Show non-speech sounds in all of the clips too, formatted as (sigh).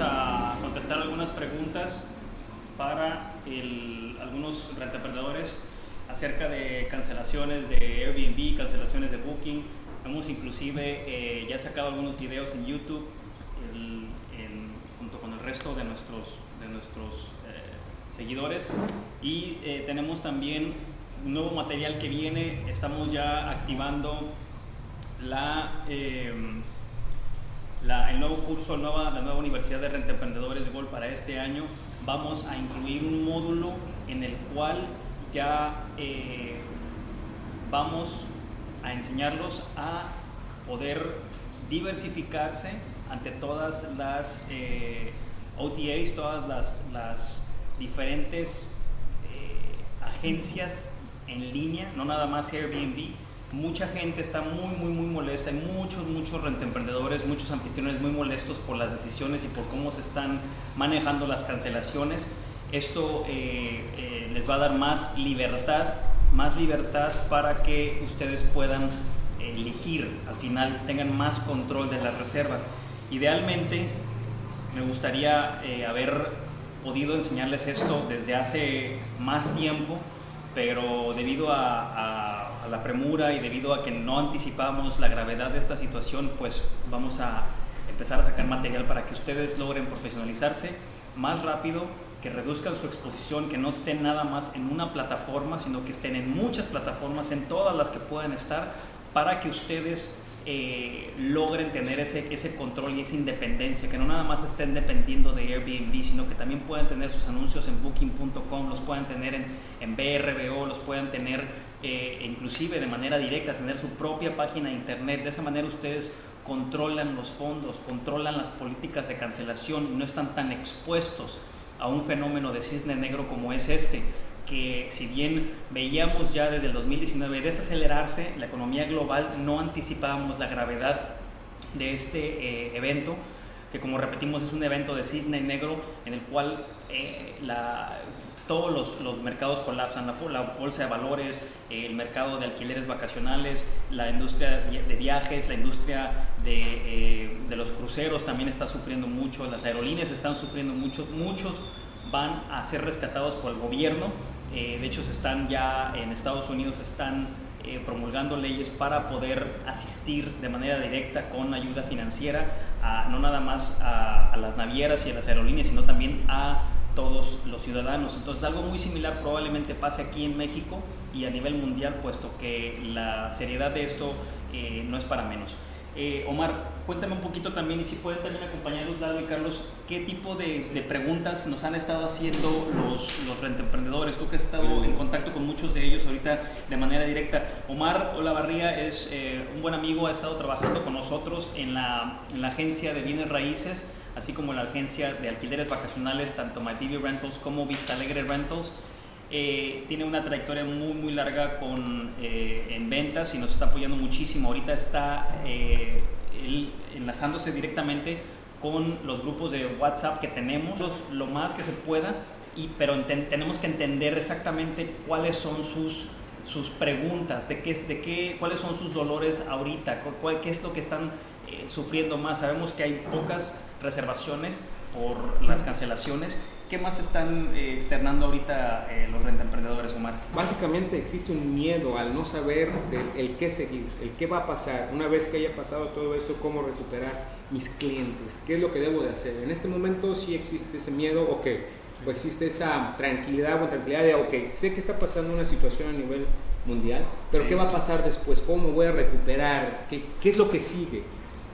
A contestar algunas preguntas para algunos rentemprendedores acerca de cancelaciones de Airbnb, cancelaciones de Booking. Hemos inclusive eh, ya sacado algunos videos en YouTube junto con el resto de nuestros, de nuestros eh, seguidores. Y eh, tenemos también un nuevo material que viene. Estamos ya activando la... el nuevo curso, la nueva Universidad de Renta Emprendedores Gold para este año, vamos a incluir un módulo en el cual ya eh, vamos a enseñarlos a poder diversificarse ante todas las eh, OTAs, todas las, las diferentes eh, agencias en línea, no nada más Airbnb. Mucha gente está muy, muy, muy molesta. Hay muchos, muchos rentemprendedores, muchos anfitriones muy molestos por las decisiones y por cómo se están manejando las cancelaciones. Esto eh, eh, les va a dar más libertad, más libertad para que ustedes puedan elegir, al final tengan más control de las reservas. Idealmente, me gustaría eh, haber podido enseñarles esto desde hace más tiempo, pero debido a, a- a la premura y debido a que no anticipamos la gravedad de esta situación, pues vamos a empezar a sacar material para que ustedes logren profesionalizarse más rápido, que reduzcan su exposición, que no estén nada más en una plataforma, sino que estén en muchas plataformas, en todas las que puedan estar, para que ustedes eh, logren tener ese, ese control y esa independencia, que no nada más estén dependiendo de Airbnb, sino que también puedan tener sus anuncios en booking.com, los puedan tener en, en BRBO, los puedan tener eh, inclusive de manera directa, tener su propia página de internet. De esa manera ustedes controlan los fondos, controlan las políticas de cancelación y no están tan expuestos a un fenómeno de cisne negro como es este que si bien veíamos ya desde el 2019 desacelerarse la economía global, no anticipábamos la gravedad de este eh, evento, que como repetimos es un evento de cisne negro en el cual eh, la- todos los, los mercados colapsan, la, la bolsa de valores, eh, el mercado de alquileres vacacionales, la industria de viajes, la industria de, eh, de los cruceros también está sufriendo mucho, las aerolíneas están sufriendo mucho, muchos van a ser rescatados por el gobierno. Eh, de hecho, se están ya en Estados Unidos están eh, promulgando leyes para poder asistir de manera directa con ayuda financiera, a, no nada más a, las navieras y a las aerolíneas, sino también a todos los ciudadanos. Entonces, algo muy similar probablemente pase aquí en México y a nivel mundial, puesto que la seriedad de esto eh, no es para menos. Eh, Omar, cuéntame un poquito también, y si pueden también acompañarnos, Lalo y Carlos, ¿qué tipo de, preguntas nos han estado haciendo los, los rentemprendedores? Tú que has estado en contacto con muchos de ellos ahorita de manera directa. Omar Olavarría es eh, un buen amigo, ha estado trabajando con nosotros en la, en agencia de bienes raíces, así como la agencia de alquileres vacacionales, tanto MyPV Rentals como Vista Alegre Rentals. Eh, tiene una trayectoria muy muy larga con, eh, en ventas y nos está apoyando muchísimo. Ahorita está eh, él enlazándose directamente con los grupos de WhatsApp que tenemos, los- lo más que se pueda, y, pero enten- tenemos que entender exactamente cuáles son sus, sus preguntas, de qué, de qué, cuáles son sus dolores ahorita, cu- cuál- qué es lo que están eh, sufriendo más. Sabemos que hay pocas reservaciones por las cancelaciones. ¿Qué más están eh, externando ahorita eh, los rentemprendedores, Omar? Básicamente existe un miedo al no saber del el qué seguir, el qué va a pasar. Una vez que haya pasado todo esto, cómo recuperar mis clientes, qué es lo que debo de hacer. En este momento sí existe ese miedo, ok, o existe esa tranquilidad o tranquilidad de, ok, sé que está pasando una situación a nivel mundial, pero Sí. ¿qué va a pasar después? ¿Cómo voy a recuperar? ¿Qué, qué es lo que sigue?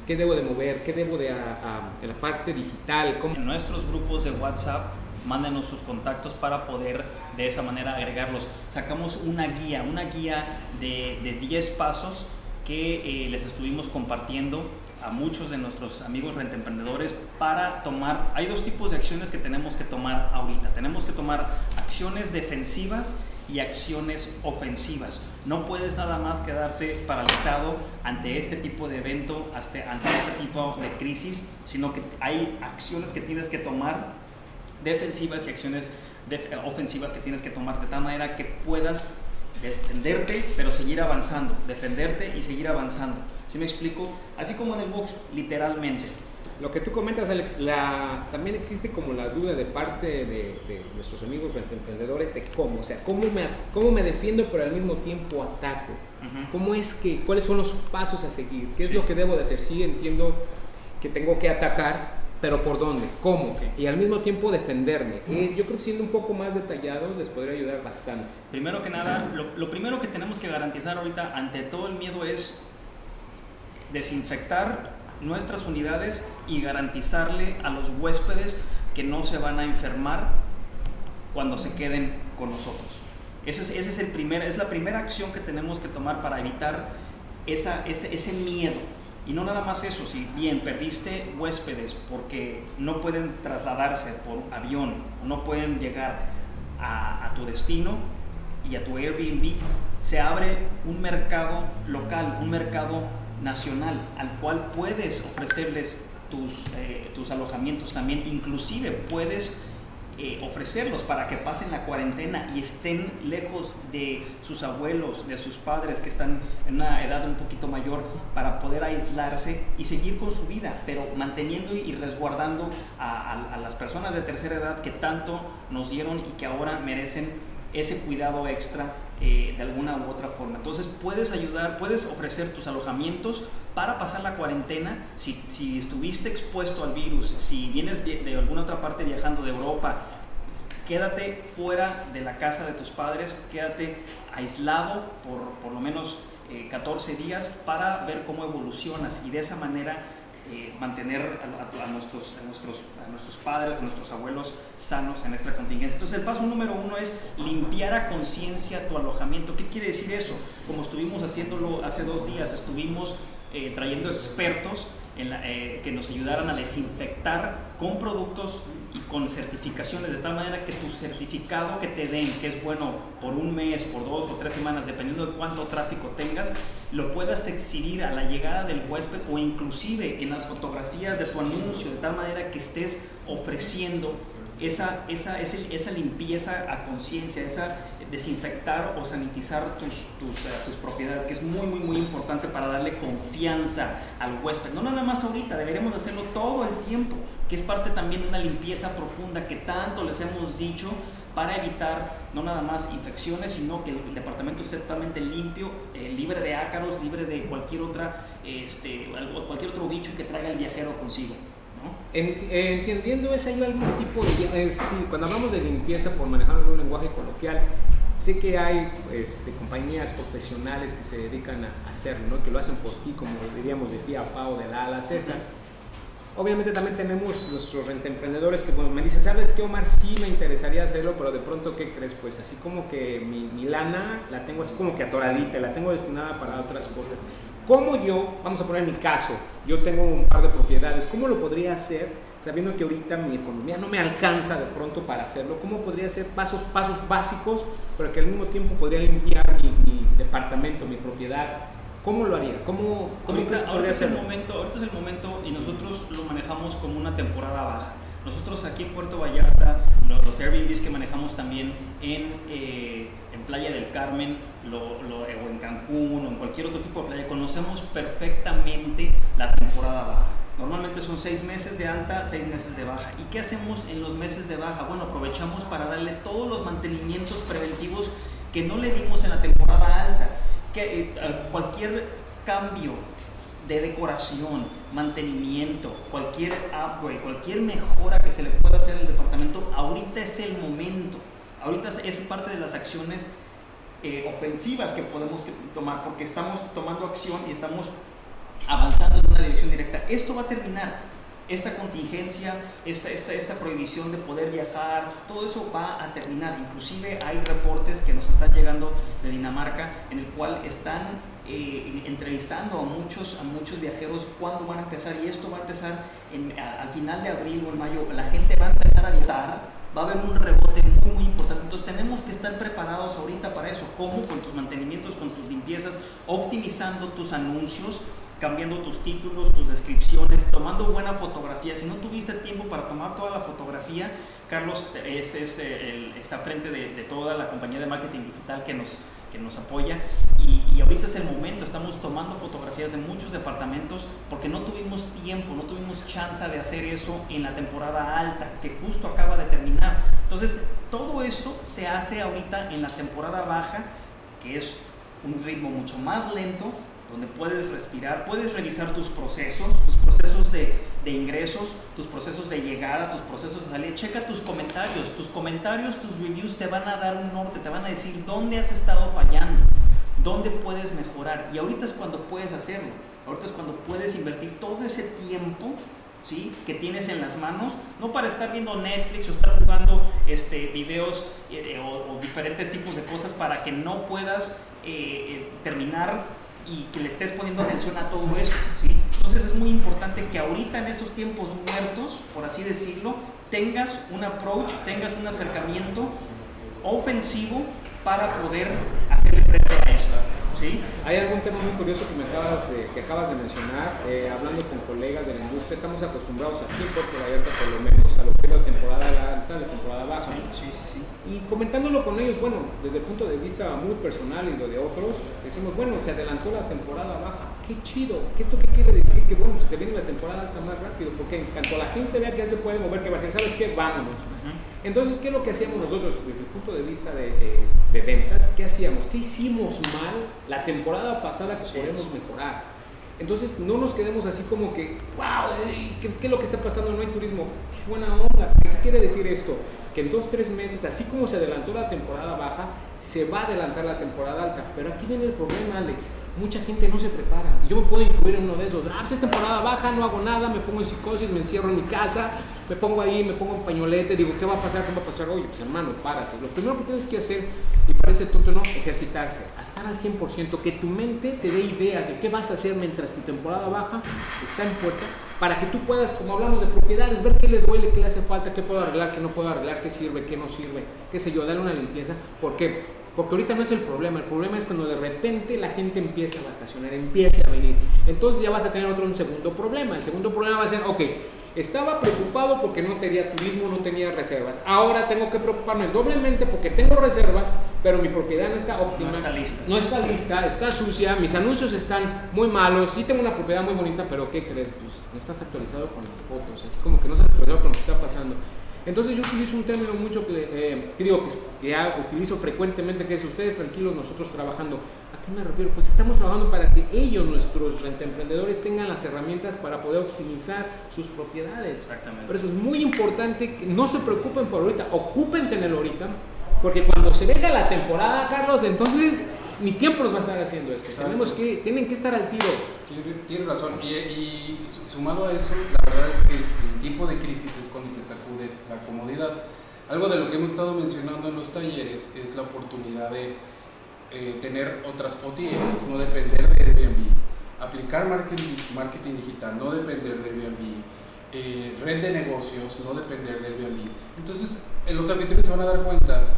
¿Qué debo de mover? ¿Qué debo de, a- a- en la parte digital? ¿Cómo? En nuestros grupos de WhatsApp, mándenos sus contactos para poder de esa manera agregarlos. Sacamos una guía, una guía de, de 10 pasos que eh, les estuvimos compartiendo a muchos de nuestros amigos rentemprendedores para tomar, hay dos tipos de acciones que tenemos que tomar ahorita. Tenemos que tomar acciones defensivas y acciones ofensivas. No puedes nada más quedarte paralizado ante este tipo de evento, ante este tipo de crisis, sino que hay acciones que tienes que tomar defensivas y acciones ofensivas que tienes que tomar de tal manera que puedas defenderte, pero seguir avanzando, defenderte y seguir avanzando. ¿Sí me explico? Así como en el box, literalmente. Lo que tú comentas, Alex, la, también existe como la duda de parte de, nuestros amigos emprendedores de cómo, o sea, cómo me, cómo me defiendo pero al mismo tiempo ataco. ¿Cómo es que, cuáles son los pasos a seguir? ¿Qué es lo que debo de hacer? Sí, entiendo que tengo que atacar, pero ¿por dónde? ¿Cómo? Y al mismo tiempo defenderme. Es, yo creo que siendo un poco más detallado les podría ayudar bastante. Primero que nada, lo, lo primero que tenemos que garantizar ahorita ante todo el miedo es desinfectar nuestras unidades y garantizarle a los huéspedes que no se van a enfermar cuando se queden con nosotros. Esa es, ese es, el primer, es la primera acción que tenemos que tomar para evitar esa, ese, ese miedo. Y no nada más eso, si bien perdiste huéspedes porque no pueden trasladarse por avión, no pueden llegar a, a tu destino y a tu Airbnb, se abre un mercado local, un mercado nacional al cual puedes ofrecerles tus, eh, tus alojamientos también, inclusive puedes eh, ofrecerlos para que pasen la cuarentena y estén lejos de sus abuelos, de sus padres que están en una edad un poquito mayor para poder aislarse y seguir con su vida, pero manteniendo y resguardando a, a las personas de tercera edad que tanto nos dieron y que ahora merecen ese cuidado extra eh, de alguna u otra forma. Entonces puedes ayudar, puedes ofrecer tus alojamientos para pasar la cuarentena. Si, si estuviste expuesto al virus, si vienes de, alguna otra parte viajando de Europa, quédate fuera de la casa de tus padres, quédate aislado por por lo menos 14 eh, días para ver cómo evolucionas y de esa manera mantener a, nuestros, a, nuestros, a nuestros padres, a nuestros abuelos sanos en esta contingencia. Entonces el paso número uno es limpiar a conciencia tu alojamiento. ¿Qué quiere decir eso? Como estuvimos haciéndolo hace dos días, estuvimos eh, trayendo expertos eh, que nos ayudaran a desinfectar con productos y con certificaciones, de tal manera que tu certificado que te den, que es bueno por un mes, por dos o tres semanas, dependiendo de cuánto tráfico tengas, lo puedas exhibir a la llegada del huésped o inclusive en las fotografías de tu anuncio, de tal manera que estés ofreciendo esa, esa, esa, limpieza a conciencia, esa desinfectar o sanitizar tus, tus, eh, tus, propiedades, que es muy, muy, muy importante para darle confianza al huésped. No nada más ahorita, deberíamos hacerlo todo el tiempo, que es parte también de una limpieza profunda que tanto les hemos dicho para evitar no nada más infecciones, sino que el, departamento esté totalmente limpio, eh, libre de ácaros, libre de cualquier, otra, este, cualquier otro bicho que traiga el viajero consigo. Eh, entendiendo eso, hay algún tipo de... Eh, cuando hablamos de limpieza, por manejar un lenguaje coloquial, sé que hay este, compañías profesionales que se dedican a hacerlo, ¿no? que lo hacen por ti, como diríamos de pie a pa o de la A a la Z. Obviamente también tenemos nuestros rentemprendedores que me dicen, ¿sabes qué, Omar? Sí me interesaría hacerlo, pero de pronto, ¿qué crees? Pues así como que mi, mi lana la tengo así como que atoradita, la tengo destinada para otras cosas. ¿Cómo yo, vamos a poner mi caso, yo tengo un par de propiedades, ¿cómo lo podría hacer sabiendo que ahorita mi economía no me alcanza de pronto para hacerlo? ¿Cómo podría hacer pasos, pasos básicos, pero que al mismo tiempo podría limpiar mi, departamento, mi propiedad? ¿Cómo lo haría? ¿Cómo, cómo ahorita, es el momento, ahorita es el momento y nosotros lo manejamos como una temporada baja. Nosotros aquí en Puerto Vallarta, los Airbnbs que manejamos también en, eh, en Playa del Carmen lo, lo, o en Cancún o en cualquier otro tipo de playa, conocemos perfectamente la temporada baja. Normalmente son seis meses de alta, seis meses de baja. ¿Y qué hacemos en los meses de baja? Bueno, aprovechamos para darle todos los mantenimientos preventivos que no le dimos en la temporada alta. Que, eh, cualquier cambio de decoración, mantenimiento, cualquier upgrade, cualquier mejora que se le pueda hacer al departamento, ahorita es el momento. Ahorita es parte de las acciones eh, ofensivas que podemos tomar porque estamos tomando acción y estamos avanzando en una dirección directa. Esto va a terminar. Esta contingencia, esta, esta, esta prohibición de poder viajar, todo eso va a terminar. Inclusive hay reportes que nos están llegando de Dinamarca en el cual están eh, entrevistando a muchos, a muchos viajeros cuándo van a empezar y esto va a empezar en, al final de abril o en mayo. La gente va a empezar a viajar, va a haber un rebote muy, muy importante. Entonces tenemos que estar preparados ahorita para eso. ¿Cómo? Con tus mantenimientos, con tus limpiezas, optimizando tus anuncios cambiando tus títulos, tus descripciones, tomando buena fotografía. Si no tuviste tiempo para tomar toda la fotografía, Carlos es, es el, está frente de, de, toda la compañía de marketing digital que nos, que nos apoya y, y, ahorita es el momento, estamos tomando fotografías de muchos departamentos porque no tuvimos tiempo, no tuvimos chance de hacer eso en la temporada alta que justo acaba de terminar. Entonces, todo eso se hace ahorita en la temporada baja, que es un ritmo mucho más lento, donde puedes respirar, puedes revisar tus procesos, tus procesos de, de, ingresos, tus procesos de llegada, tus procesos de salida. Checa tus comentarios, tus comentarios, tus reviews te van a dar un norte, te van a decir dónde has estado fallando, dónde puedes mejorar. Y ahorita es cuando puedes hacerlo, ahorita es cuando puedes invertir todo ese tiempo. ¿Sí? que tienes en las manos, no para estar viendo Netflix o estar jugando este, videos eh, o, diferentes tipos de cosas para que no puedas eh, terminar y que le estés poniendo atención a todo eso, ¿sí? Entonces es muy importante que ahorita en estos tiempos muertos, por así decirlo, tengas un approach, tengas un acercamiento ofensivo para poder hacerle frente. ¿Sí? Hay algún tema muy curioso que, me acabas, de, que acabas de mencionar, eh, hablando con colegas de la industria, estamos acostumbrados aquí en Puerto Vallarta por lo menos a lo que es la temporada alta, la temporada baja. Sí, sí, sí, sí. Y comentándolo con ellos, bueno, desde el punto de vista muy personal y lo de otros, decimos, bueno, se adelantó la temporada baja, qué chido, ¿Qué ¿esto qué quiere decir? Que bueno, se te viene la temporada alta más rápido, porque en cuanto la gente vea que ya se puede mover, que va a decir, ¿sabes qué? Vámonos. Uh -huh. Entonces, ¿qué es lo que hacíamos nosotros desde el punto de vista de, de, de ventas? ¿Qué hacíamos? ¿Qué hicimos mal la temporada pasada que podemos mejorar? Entonces, no nos quedemos así como que, wow, ¿qué, ¿qué es lo que está pasando? No hay turismo. Qué buena onda. ¿Qué quiere decir esto? Que en dos, tres meses, así como se adelantó la temporada baja, se va a adelantar la temporada alta. Pero aquí viene el problema, Alex. Mucha gente no se prepara. Y yo me puedo incluir en uno de esos. Ah, pues es temporada baja, no hago nada, me pongo en psicosis, me encierro en mi casa, me pongo ahí, me pongo en pañolete, digo, ¿qué va a pasar? ¿Qué va a pasar? Oye, pues hermano, párate. Lo primero que tienes que hacer, y parece tonto, no, ejercitarse. A estar al 100%, que tu mente te dé ideas de qué vas a hacer mientras tu temporada baja está en puerta para que tú puedas, como hablamos de propiedades, ver qué le duele, qué le hace falta, qué puedo arreglar, qué no puedo arreglar, qué sirve, qué no sirve, qué sé yo, darle una limpieza. ¿Por qué? Porque ahorita no es el problema, el problema es cuando de repente la gente empieza a vacacionar, empieza a venir. Entonces ya vas a tener otro un segundo problema. El segundo problema va a ser, ok, estaba preocupado porque no tenía turismo, no tenía reservas. Ahora tengo que preocuparme doblemente porque tengo reservas, pero mi propiedad no está óptima. No está lista. No está lista, está sucia, mis anuncios están muy malos. Sí tengo una propiedad muy bonita, pero ¿qué crees? Pues no estás actualizado con las fotos. Es como que no estás actualizado con lo que está pasando. Entonces yo utilizo un término mucho que, eh, que digo que, que utilizo frecuentemente, que es ustedes tranquilos, nosotros trabajando. ¿A qué me refiero? Pues estamos trabajando para que ellos, nuestros rentemprendedores, tengan las herramientas para poder optimizar sus propiedades. Exactamente. Por eso es muy importante que no se preocupen por ahorita, ocúpense en el ahorita, porque cuando se venga la temporada, Carlos, entonces ni tiempo nos va a estar haciendo esto. Exacto. Tenemos que, tienen que estar al tiro. Tienes razón. Y, y, sumado a eso, la verdad es que en tiempo de crisis es cuando te sacudes la comodidad. Algo de lo que hemos estado mencionando en los talleres es la oportunidad de eh, tener otras OTAs, no depender de Airbnb. Aplicar marketing, marketing digital, no depender de Airbnb. Eh, red de negocios, no depender de Airbnb. Entonces, eh, los anfitriones se van a dar cuenta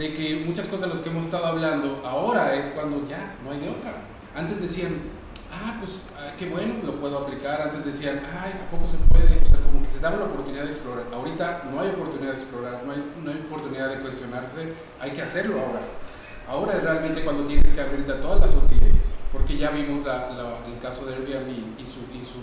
de que muchas cosas de las que hemos estado hablando ahora es cuando ya no hay de otra. Antes decían, ah, pues ah, qué bueno, lo puedo aplicar. Antes decían, ay, ¿a poco se puede? O sea, como que se daba la oportunidad de explorar. Ahorita no hay oportunidad de explorar, no hay, no hay oportunidad de cuestionarse, hay que hacerlo ahora. Ahora es realmente cuando tienes que abrirte a todas las utilidades, porque ya vimos la, la, el caso de Airbnb y su, y, su,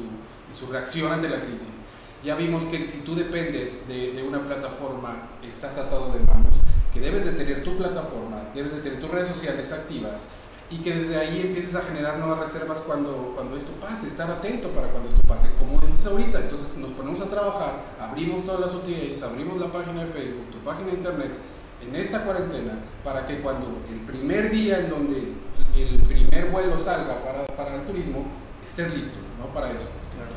y su reacción ante la crisis. Ya vimos que si tú dependes de, de una plataforma, estás atado de manos que debes de tener tu plataforma, debes de tener tus redes sociales activas y que desde ahí empieces a generar nuevas reservas cuando, cuando esto pase, estar atento para cuando esto pase, como dices ahorita, entonces nos ponemos a trabajar, abrimos todas las utilidades, abrimos la página de Facebook, tu página de internet, en esta cuarentena, para que cuando el primer día en donde el primer vuelo salga para, para el turismo, estés listo, ¿no? Para eso. Claro.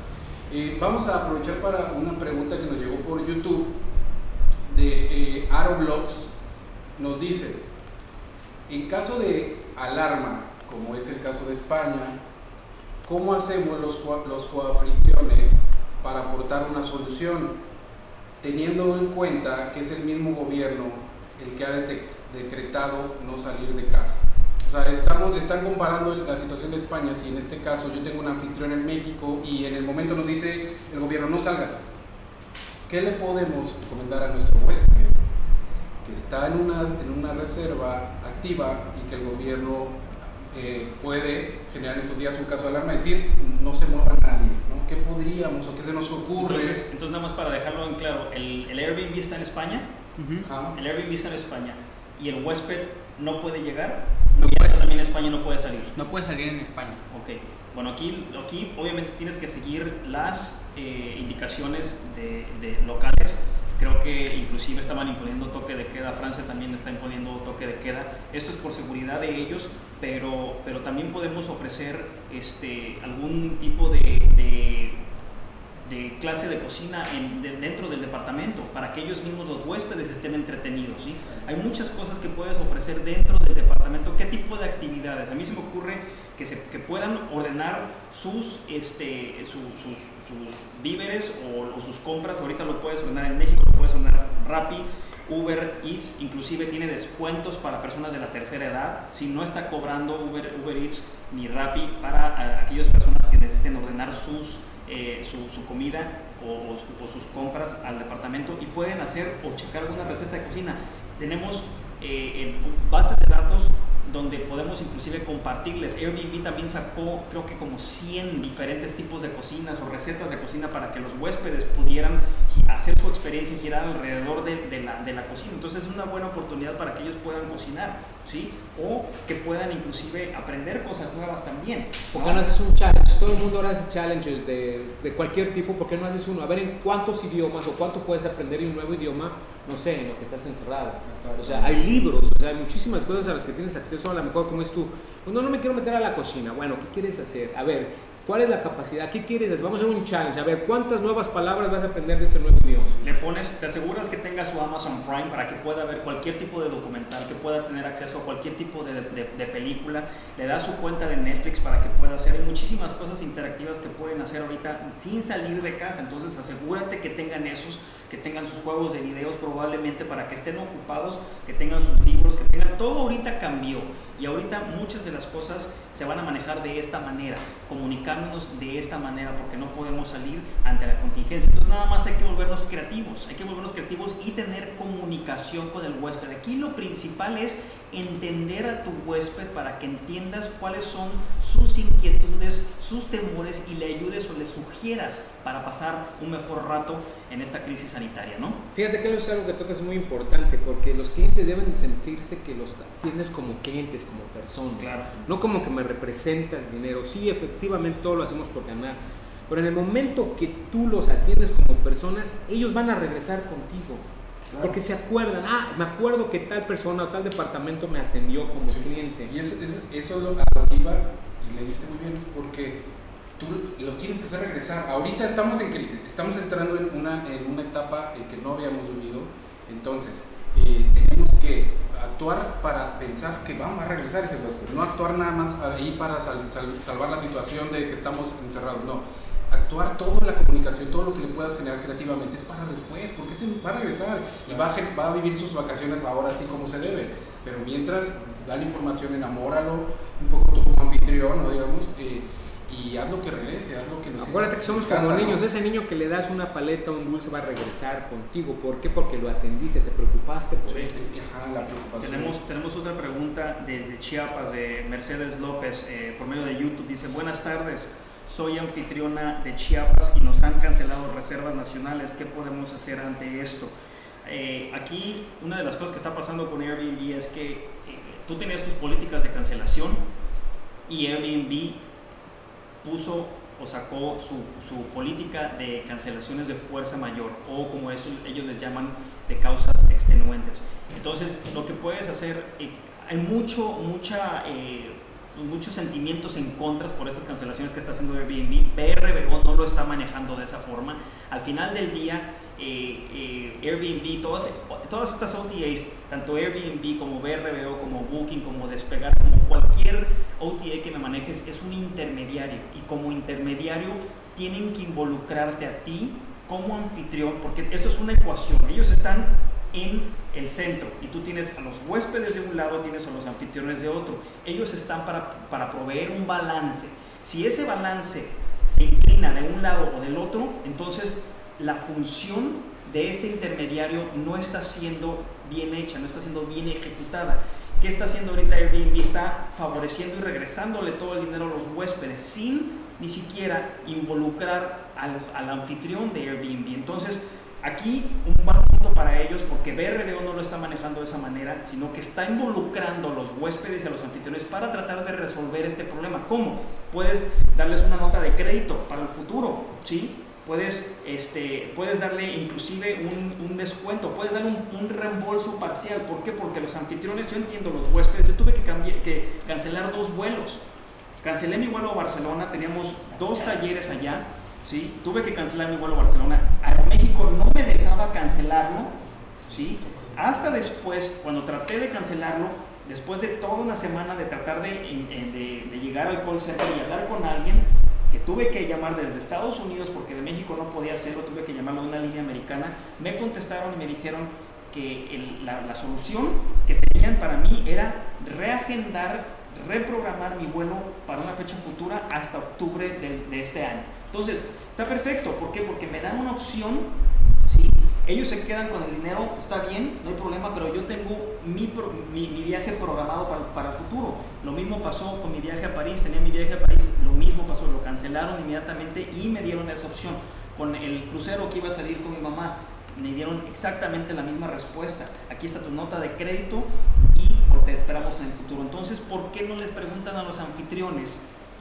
Eh, vamos a aprovechar para una pregunta que nos llegó por YouTube de eh, Aroblogs nos dice, en caso de alarma como es el caso de España, ¿cómo hacemos los, los para aportar una solución, teniendo en cuenta que es el mismo gobierno el que ha decretado no salir de casa? O sea, estamos, están comparando la situación de España, si en este caso yo tengo un anfitrión en México y en el momento nos dice el gobierno no salgas, ¿qué le podemos recomendar a nuestro huésped? Que está en una, en una reserva activa y que el gobierno eh, puede generar en estos días un caso de alarma y decir no se mueva nadie, ¿no? ¿Qué podríamos o qué se nos ocurre? Entonces, entonces nada más para dejarlo en claro, el, el Airbnb está en España, el Airbnb está en España y el huésped no puede llegar no y puede, también en España no puede salir. No puede salir en España. Ok. Bueno, aquí, aquí obviamente tienes que seguir las eh, indicaciones de, de, locales. Creo que inclusive estaban imponiendo toque de queda, Francia también está imponiendo toque de queda. Esto es por seguridad de ellos, pero, pero también podemos ofrecer este, algún tipo de, de clase de cocina en, de, dentro del departamento para que ellos mismos, los huéspedes, estén entretenidos. ¿sí? Hay muchas cosas que puedes ofrecer dentro del departamento. ¿Qué tipo de actividades? A mí se me ocurre que, se, que puedan ordenar sus, este, sus, víveres o, sus compras. Ahorita lo puedes ordenar en México, lo puedes ordenar Rappi. Uber Eats inclusive tiene descuentos para personas de la tercera edad. Si no está cobrando Uber, Uber Eats ni Rappi para a, aquellas personas que necesiten ordenar sus eh, su, comida o, o, sus compras al departamento y pueden hacer o checar alguna receta de cocina. Tenemos eh, bases de datos donde podemos inclusive compartirles. Airbnb también sacó creo que como 100 diferentes tipos de cocinas o recetas de cocina para que los huéspedes pudieran hacer su experiencia y girar alrededor de, de, la, de, la, cocina. Entonces es una buena oportunidad para que ellos puedan cocinar, ¿sí? O que puedan inclusive aprender cosas nuevas también. ¿Por qué no haces un challenge? Todo el mundo ahora hace challenges de, de cualquier tipo, ¿por qué no haces uno? A ver en cuántos idiomas o cuánto puedes aprender un nuevo idioma no sé, en lo que estás encerrado. O sea, hay libros, o sea, hay muchísimas cosas a las que tienes acceso, a lo mejor como es tú. Pues no, no me quiero meter a la cocina. Bueno, ¿qué quieres hacer? A ver, ¿cuál es la capacidad? ¿Qué quieres? Vamos a hacer un challenge. A ver, ¿cuántas nuevas palabras vas a aprender de este nuevo idioma? Le pones, te aseguras que tenga su Amazon Prime para que pueda ver cualquier tipo de documental, que pueda tener acceso a cualquier tipo de, de, película. Le das su cuenta de Netflix para que pueda hacer. Hay muchísimas cosas interactivas que pueden hacer ahorita sin salir de casa. Entonces asegúrate que tengan esos que tengan sus juegos de videos probablemente para que estén ocupados, que tengan sus libros, que tengan todo ahorita cambió y ahorita muchas de las cosas se van a manejar de esta manera, de esta manera porque no podemos salir ante la contingencia. Entonces nada más hay que volvernos creativos, hay que volvernos creativos y tener comunicación con el huésped. Aquí lo principal es entender a tu huésped para que entiendas cuáles son sus inquietudes, sus temores y le ayudes o le sugieras para pasar un mejor rato en esta crisis sanitaria, ¿no? Fíjate que eso es algo que tocas muy importante porque los clientes deben de sentirse que los tienes como clientes, como personas, claro. no como que me representas dinero. Sí, efectivamente todo lo hacemos por ganar, pero en el momento que tú los atiendes como personas, ellos van a regresar contigo. Claro. Porque se acuerdan, ah, me acuerdo que tal persona o tal departamento me atendió como sí. cliente. Y eso, eso, eso es lo, a lo que iba y le diste muy bien, porque tú lo tienes que hacer regresar. Ahorita estamos en crisis, estamos entrando en una, en una etapa en que no habíamos vivido, entonces eh, tenemos que actuar para pensar que vamos a regresar ese huésped, no actuar nada más ahí para sal, sal, salvar la situación de que estamos encerrados, no actuar todo la comunicación, todo lo que le puedas generar creativamente es para después, porque se va a regresar y va a, va a vivir sus vacaciones ahora así como se debe. Pero mientras, da la información, enamóralo un poco como anfitrión, ¿no? digamos, eh, y haz lo que regrese, haz lo que nos Acuérdate que somos como niños, ¿no? ese niño que le das una paleta, un dulce, va a regresar contigo. ¿Por qué? Porque lo atendiste, te preocupaste por sí. él. Ajá, la preocupación. Tenemos, tenemos otra pregunta de, de Chiapas, de Mercedes López, eh, por medio de YouTube. Dice, buenas tardes soy anfitriona de Chiapas y nos han cancelado reservas nacionales. ¿Qué podemos hacer ante esto? Eh, aquí una de las cosas que está pasando con Airbnb es que eh, tú tenías tus políticas de cancelación y Airbnb puso o sacó su, su, política de cancelaciones de fuerza mayor o como eso, ellos les llaman de causas extenuantes. Entonces lo que puedes hacer, eh, hay mucho, mucha muchos sentimientos en contra por estas cancelaciones que está haciendo Airbnb. BRBO no lo está manejando de esa forma. Al final del día, eh, eh, Airbnb, todas, todas estas OTAs, tanto Airbnb como BRBO, como Booking, como Despegar, como cualquier OTA que me manejes, es un intermediario. Y como intermediario tienen que involucrarte a ti como anfitrión, porque eso es una ecuación. Ellos están en el centro y tú tienes a los huéspedes de un lado, tienes a los anfitriones de otro. Ellos están para, para proveer un balance. Si ese balance se inclina de un lado o del otro, entonces la función de este intermediario no está siendo bien hecha, no está siendo bien ejecutada. ¿Qué está haciendo ahorita Airbnb? Está favoreciendo y regresándole todo el dinero a los huéspedes sin ni siquiera involucrar al, al anfitrión de Airbnb. Entonces, aquí un buen punto para ellos porque BRDO no lo está manejando de esa manera, sino que está involucrando a los huéspedes y a los anfitriones para tratar de resolver este problema. ¿Cómo? Puedes darles una nota de crédito para el futuro, ¿sí? Puedes, este, puedes darle inclusive un, descuento, puedes dar un, reembolso parcial. ¿Por qué? Porque los anfitriones, yo entiendo, los huéspedes, yo tuve que, que cancelar dos vuelos. Cancelé mi vuelo a Barcelona, teníamos dos talleres allá, ¿sí? Tuve que cancelar mi vuelo a Barcelona. Aeroméxico no me dejaba cancelarlo, ¿sí? Hasta después, cuando traté de cancelarlo, después de toda una semana de tratar de, llegar al call center y hablar con alguien, que tuve que llamar desde Estados Unidos porque de México no podía hacerlo, tuve que llamarlo de una línea americana, me contestaron y me dijeron que la, solución que tenían para mí era reagendar, reprogramar mi vuelo para una fecha futura hasta octubre de este año. Entonces, está perfecto, ¿por qué? Porque me dan una opción, ¿sí? Ellos se quedan con el dinero, está bien, no hay problema, pero yo tengo mi, mi, viaje programado para, para, el futuro. Lo mismo pasó con mi viaje a París, tenía mi viaje a París, lo mismo pasó, lo cancelaron inmediatamente y me dieron esa opción. Con el crucero que iba a salir con mi mamá, me dieron exactamente la misma respuesta. Aquí está tu nota de crédito y te esperamos en el futuro. Entonces, ¿por qué no les preguntan a los anfitriones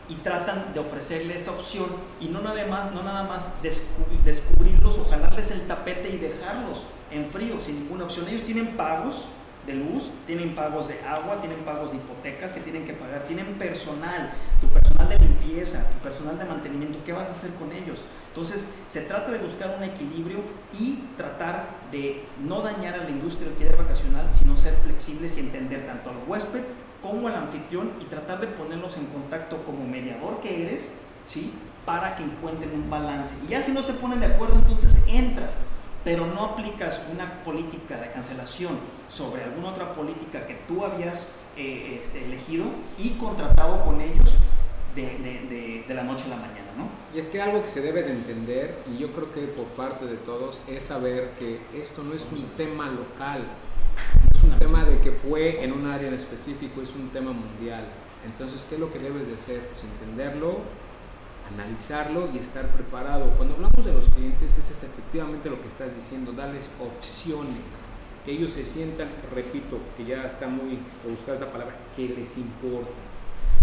y tratan de ofrecerle esa opción y no nada más, no nada más descubrirlos o jalarles el tapete y dejarlos en frío sin ninguna opción. Ellos tienen pagos de luz, tienen pagos de agua, tienen pagos de hipotecas que tienen que pagar, tienen personal, tu personal de limpieza, tu personal de mantenimiento, ¿qué vas a hacer con ellos? Entonces, se trata de buscar un equilibrio y tratar de no dañar a la industria alquiler vacacional, sino ser flexibles y entender tanto al huésped como al anfitrión y tratar de ponerlos en contacto como mediador que eres, ¿sí? Para que encuentren un balance. Y ya si no se ponen de acuerdo, entonces entras, pero no aplicas una política de cancelación sobre alguna otra política que tú habías eh, este, elegido y contratado con ellos de, de, de, la noche a la mañana, ¿no? Y es que algo que se debe de entender, y yo creo que por parte de todos, es saber que esto no es un tema local, es un tema de que fue en un área en específico, es un tema mundial. Entonces, ¿qué es lo que debes de hacer? Pues entenderlo, analizarlo y estar preparado. Cuando hablamos de los clientes, ese es efectivamente lo que estás diciendo, darles opciones, que ellos se sientan, repito, que ya está muy, buscar la palabra, que les importa.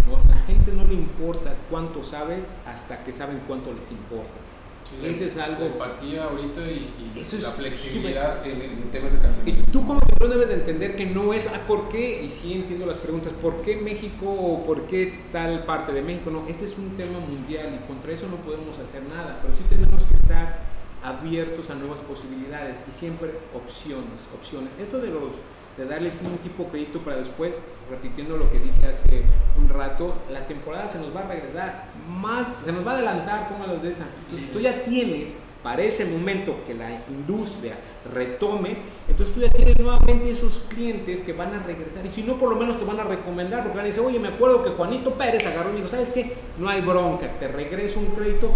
¿no? La gente no le importa cuánto sabes hasta que saben cuánto les importas. Ese es algo. empatía ahorita y, la flexibilidad en, temas de cancelación. Y tú como patrón debes de entender que no es, ah, ¿por qué? Y sí entiendo las preguntas, ¿por qué México o por qué tal parte de México? No, este es un tema mundial y contra eso no podemos hacer nada, pero sí tenemos que estar abiertos a nuevas posibilidades y siempre opciones, opciones. Esto de los de darles un tipo de crédito para después, repitiendo lo que dije hace un rato, la temporada se nos va a regresar. Más, se nos va a adelantar, los de esa. Entonces tú ya tienes para ese momento que la industria retome, entonces tú ya tienes nuevamente esos clientes que van a regresar. Y si no por lo menos te van a recomendar porque van a decir, oye me acuerdo que Juanito Pérez agarró y dijo, ¿sabes qué? No hay bronca, te regreso un crédito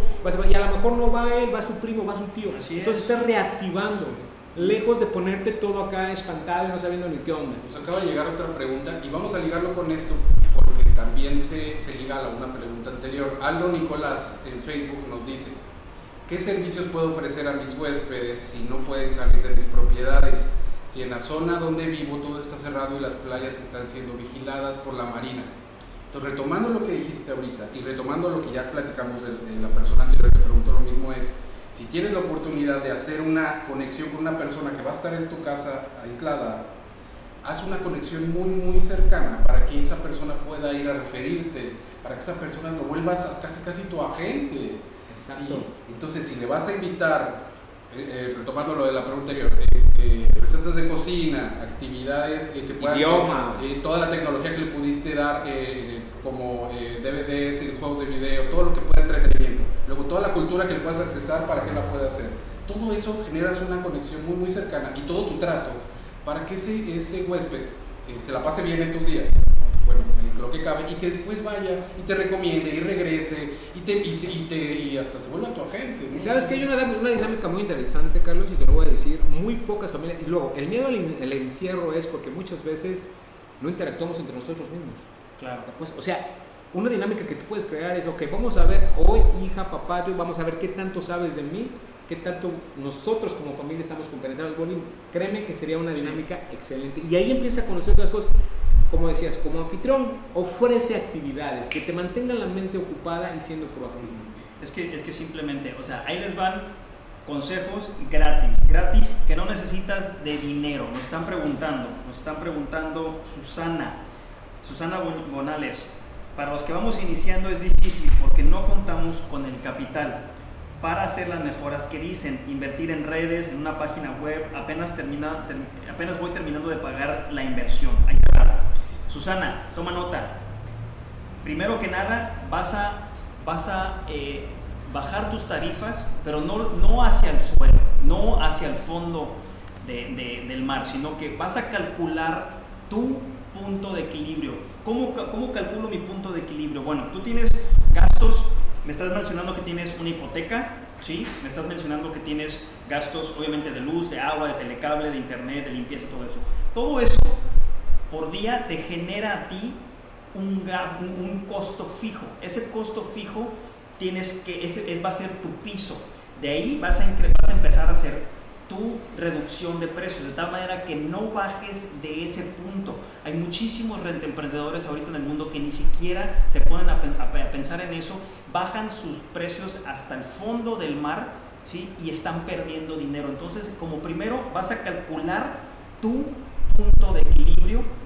y a lo mejor no va él, va su primo, va su tío, entonces estás reactivando lejos de ponerte todo acá espantado y no sabiendo ni qué onda. Nos acaba de llegar otra pregunta y vamos a ligarlo con esto porque también se, se liga a una pregunta anterior. Aldo Nicolás en Facebook nos dice, ¿qué servicios puedo ofrecer a mis huéspedes si no pueden salir de mis propiedades? Si en la zona donde vivo todo está cerrado y las playas están siendo vigiladas por la marina. Entonces, retomando lo que dijiste ahorita y retomando lo que ya platicamos de, la persona anterior que preguntó lo mismo es, si tienes la oportunidad de hacer una conexión con una persona que va a estar en tu casa aislada, haz una conexión muy, muy cercana para que esa persona pueda ir a referirte, para que esa persona lo vuelvas a casi, casi tu agente. Exacto. Sí. Entonces, si le vas a invitar, eh, eh, retomando lo de la pregunta anterior, eh, eh, recetas de cocina, actividades que te puedan... Idioma. eh, toda la tecnología que le pudiste dar, eh, como eh, DVDs y juegos de video, todo lo que pueda entretenimiento. Luego, toda la cultura que le puedas accesar para que la pueda hacer. Todo eso generas una conexión muy, muy cercana y todo tu trato para que ese, ese huésped eh, se la pase bien estos días. Bueno, en lo que cabe, y que después vaya y te recomiende y regrese y, te, y, se- y te, y hasta se vuelva tu agente. ¿no? Y sabes que hay una, una dinámica muy interesante, Carlos, y te lo voy a decir, muy pocas familias, y luego, el miedo al, in- al encierro es porque muchas veces no interactuamos entre nosotros mismos. Claro. Pues, o sea, una dinámica que tú puedes crear es, ok, vamos a ver hoy, hija, papá, tú, vamos a ver qué tanto sabes de mí, qué tanto nosotros como familia estamos compenetrados. Bueno, créeme que sería una dinámica excelente. Y ahí empieza a conocer otras cosas. Como decías, como anfitrión, ofrece actividades que te mantengan la mente ocupada y siendo proactivo. Es que, es que simplemente, o sea, ahí les van consejos gratis, gratis que no necesitas de dinero. Nos están preguntando, nos están preguntando Susana, Susana Bon- Bonales. Para los que vamos iniciando es difícil porque no contamos con el capital para hacer las mejoras que dicen, invertir en redes, en una página web, apenas, termina, ter- apenas voy terminando de pagar la inversión. Te va. Susana, toma nota. Primero que nada, vas a, vas a eh, bajar tus tarifas, pero no, no hacia el suelo, no hacia el fondo de- de- del mar, sino que vas a calcular tu punto de equilibrio. ¿Cómo, ¿Cómo calculo mi punto de equilibrio? Bueno, tú tienes gastos, me estás mencionando que tienes una hipoteca, ¿sí? Me estás mencionando que tienes gastos, obviamente, de luz, de agua, de telecable, de internet, de limpieza, todo eso. Todo eso por día te genera a ti un, costo fijo. Ese costo fijo tienes que, ese es, va a ser tu piso. De ahí vas a, empezar a hacer tu reducción de precios, de tal manera que no bajes de ese punto. Hay muchísimos rentemprendedores ahorita en el mundo que ni siquiera se ponen a, a pensar en eso, bajan sus precios hasta el fondo del mar, ¿sí? Y están perdiendo dinero. Entonces, como primero vas a calcular tu punto de equilibrio,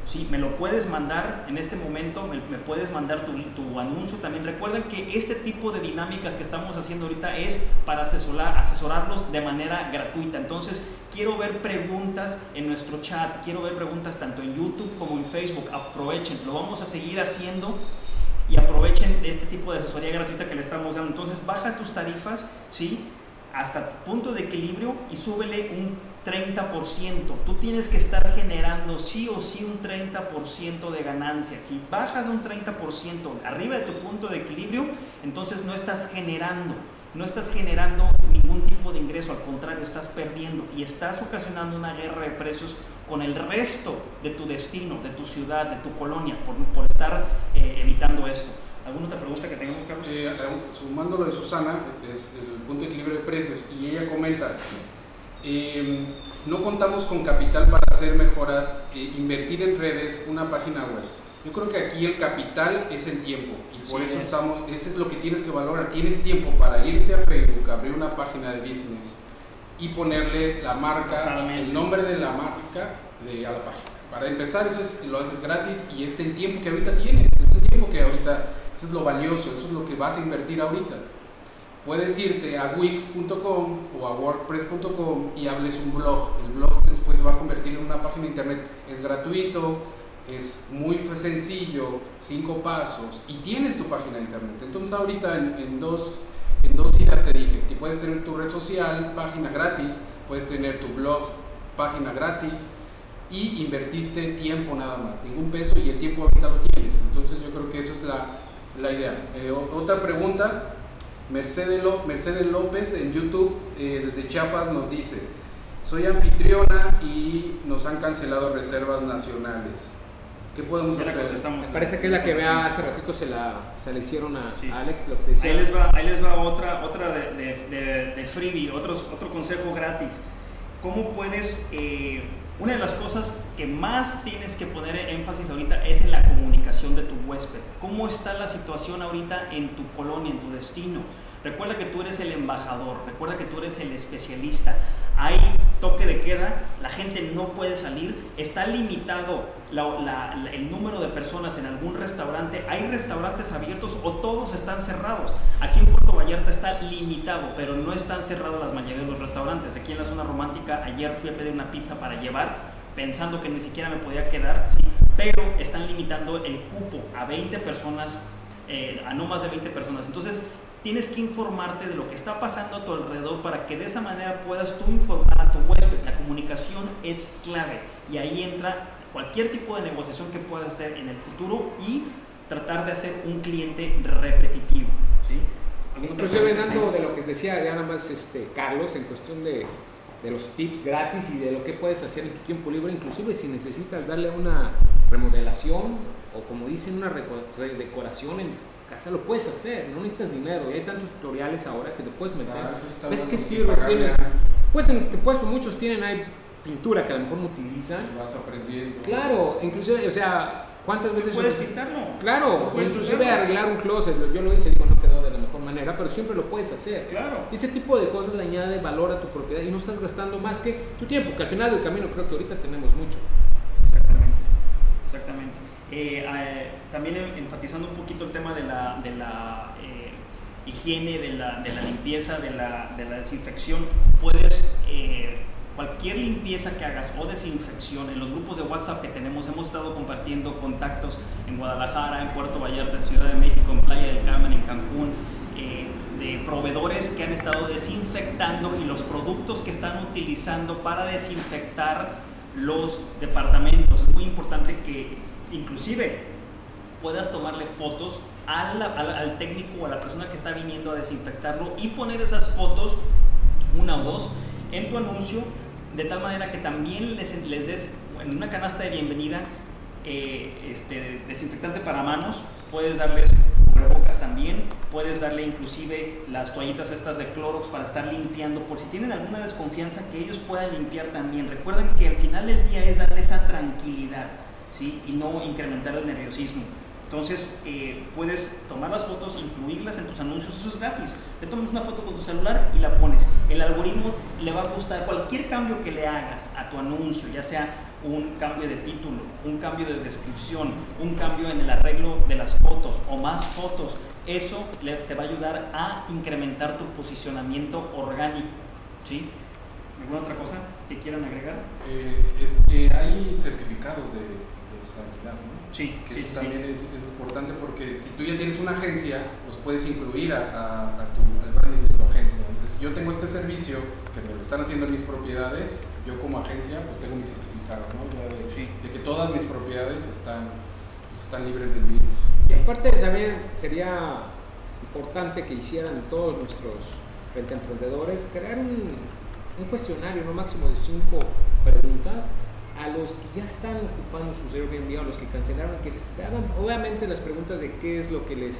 ¿sí? Me lo puedes mandar en este momento, me, puedes mandar tu, tu anuncio también. Recuerden que este tipo de dinámicas que estamos haciendo ahorita es para asesorar, asesorarlos de manera gratuita. Entonces, quiero ver preguntas en nuestro chat, quiero ver preguntas tanto en YouTube como en Facebook. Aprovechen, lo vamos a seguir haciendo y aprovechen este tipo de asesoría gratuita que le estamos dando. Entonces, baja tus tarifas, ¿sí? Hasta tu punto de equilibrio y súbele un 30%. Tú tienes que estar generando sí o sí un 30% de ganancia. Si bajas un 30% arriba de tu punto de equilibrio, entonces no estás generando, no estás generando ningún tipo de ingreso, al contrario, estás perdiendo y estás ocasionando una guerra de precios con el resto de tu destino, de tu ciudad, de tu colonia, por, por estar eh, evitando esto. ¿Alguna otra pregunta que tengamos, Carlos? Eh, sumando lo de Susana, es el punto de equilibrio de precios, y ella comenta, eh, no contamos con capital para hacer mejoras, eh, invertir en redes, una página web. Yo creo que aquí el capital es el tiempo y por Sí, eso es. estamos, eso es lo que tienes que valorar. Tienes tiempo para irte a Facebook, abrir una página de business y ponerle la marca, el nombre de la marca de, a la página. Para empezar, eso es- lo haces gratis y este el tiempo que ahorita tienes, es el tiempo que ahorita, eso es lo valioso, eso es lo que vas a invertir ahorita. Puedes irte a wix.com o a wordpress.com y hables un blog. El blog después se va a convertir en una página de internet. Es gratuito, es muy sencillo, cinco pasos y tienes tu página de internet. Entonces ahorita en, dos, en dos ideas te dije, puedes tener tu red social, página gratis, puedes tener tu blog, página gratis y invertiste tiempo nada más, ningún peso y el tiempo ahorita lo tienes. Entonces yo creo que eso es la, la idea. Eh, otra pregunta. Mercedes, Ló- Mercedes López en YouTube eh, desde Chiapas nos dice, soy anfitriona y nos han cancelado reservas nacionales. ¿Qué podemos Ya hacer? Me parece que es la que vea hace ratito se la, se la hicieron a, Sí. a Alex, lo que decía. Ahí les va, ahí les va otra, otra de, de, de- de freebie, otros, otro consejo gratis. ¿Cómo puedes, eh, una de las cosas que más tienes que poner énfasis ahorita es en la comunicación de tu huésped. ¿Cómo está la situación ahorita en tu colonia, en tu destino? Recuerda que tú eres el embajador, recuerda que tú eres el especialista. Hay toque de queda, la gente no puede salir, está limitado el número de personas en algún restaurante, hay restaurantes abiertos o todos están cerrados. Aquí en Puerto Vallarta está limitado, pero no están cerrados las mayoría de los restaurantes. Aquí en la zona romántica, ayer fui a pedir una pizza para llevar, pensando que ni siquiera me podía quedar, pero están limitando el cupo a 20 personas, eh, a no más de 20 personas. Entonces, tienes que informarte de lo que está pasando a tu alrededor para que de esa manera puedas tú informar a tu huésped. La comunicación es clave y ahí entra cualquier tipo de negociación que puedas hacer en el futuro y tratar de hacer un cliente repetitivo. ¿sí? Inclusive venando de lo que decía ya nada más este, Carlos en cuestión de, de los tips gratis y de lo que puedes hacer en tu tiempo libre, inclusive si necesitas darle una remodelación o como dicen una redecoración en casa lo puedes hacer, no necesitas dinero. Y hay tantos tutoriales ahora que te puedes meter. ¿Ves que sirve? Tienes, pues, te puesto, muchos tienen ahí pintura que a lo mejor no utilizan. vas aprendiendo. Claro, inclusive, o sea, ¿cuántas veces... Puedes pintarlo. Claro, inclusive arreglar un closet, yo lo hice, digo, no quedó de la mejor manera, pero siempre lo puedes hacer. Claro. ese tipo de cosas le añade valor a tu propiedad y no estás gastando más que tu tiempo, que al final del camino creo que ahorita tenemos mucho. Exactamente, exactamente. Eh, eh, también enfatizando un poquito el tema de la, de la eh, higiene, de la, de la, limpieza, de la, de la desinfección, puedes, cualquier limpieza que hagas o desinfección, en los grupos de WhatsApp que tenemos, hemos estado compartiendo contactos en Guadalajara, en Puerto Vallarta, en Ciudad de México, en Playa del Carmen, en Cancún, de proveedores que han estado desinfectando y los productos que están utilizando para desinfectar los departamentos. Es muy importante que inclusive puedas tomarle fotos al, técnico o a la persona que está viniendo a desinfectarlo y poner esas fotos, una o dos, en tu anuncio, de tal manera que también les, les des en una canasta de bienvenida eh, este, desinfectante para manos, puedes darles rebocas también, puedes darle inclusive las toallitas estas de Clorox para estar limpiando, por si tienen alguna desconfianza que ellos puedan limpiar también. Recuerden que al final del día es darle esa tranquilidad y no incrementar el nerviosismo. Entonces, eh, puedes tomar las fotos, incluirlas en tus anuncios, eso es gratis. Le tomas una foto con tu celular y la pones. El algoritmo le va a gustar cualquier cambio que le hagas a tu anuncio, ya sea un cambio de título, un cambio de descripción, un cambio en el arreglo de las fotos o más fotos. Eso te va a ayudar a incrementar tu posicionamiento orgánico. ¿sí? ¿Alguna otra cosa que quieran agregar? Eh, hay certificados de Sí, que eso también Es, importante porque si tú ya tienes una agencia, los puedes incluir a, tu, al branding de tu agencia. Entonces, si yo tengo este servicio que me lo están haciendo en mis propiedades, yo como agencia pues tengo mi certificado, ¿no? de, que todas mis propiedades están, pues, están libres del virus. Y aparte también sería importante que hicieran todos nuestros emprendedores crear un, un cuestionario, no máximo de cinco preguntas a los que ya están ocupando sus Airbnb o a los que cancelaron, que hagan obviamente las preguntas de qué es lo que les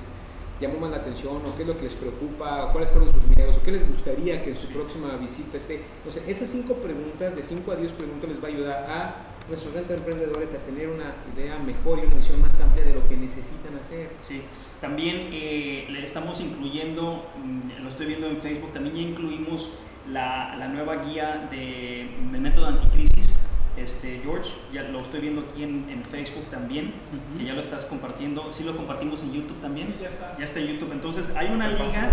llamó más la atención o qué es lo que les preocupa o cuáles fueron sus miedos o qué les gustaría que en su próxima visita esté. Entonces, esas cinco preguntas, de 5 a 10 preguntas, les va a ayudar a nuestros emprendedores a tener una idea mejor y una visión más amplia de lo que necesitan hacer. Sí, también eh, le estamos incluyendo, mm, lo estoy viendo en Facebook, también ya incluimos la, la nueva guía de método anticrisis este, George, ya lo estoy viendo aquí en, Facebook también, que ya lo estás compartiendo. Sí lo compartimos en YouTube también. ya está. Ya está en YouTube. Entonces hay una liga,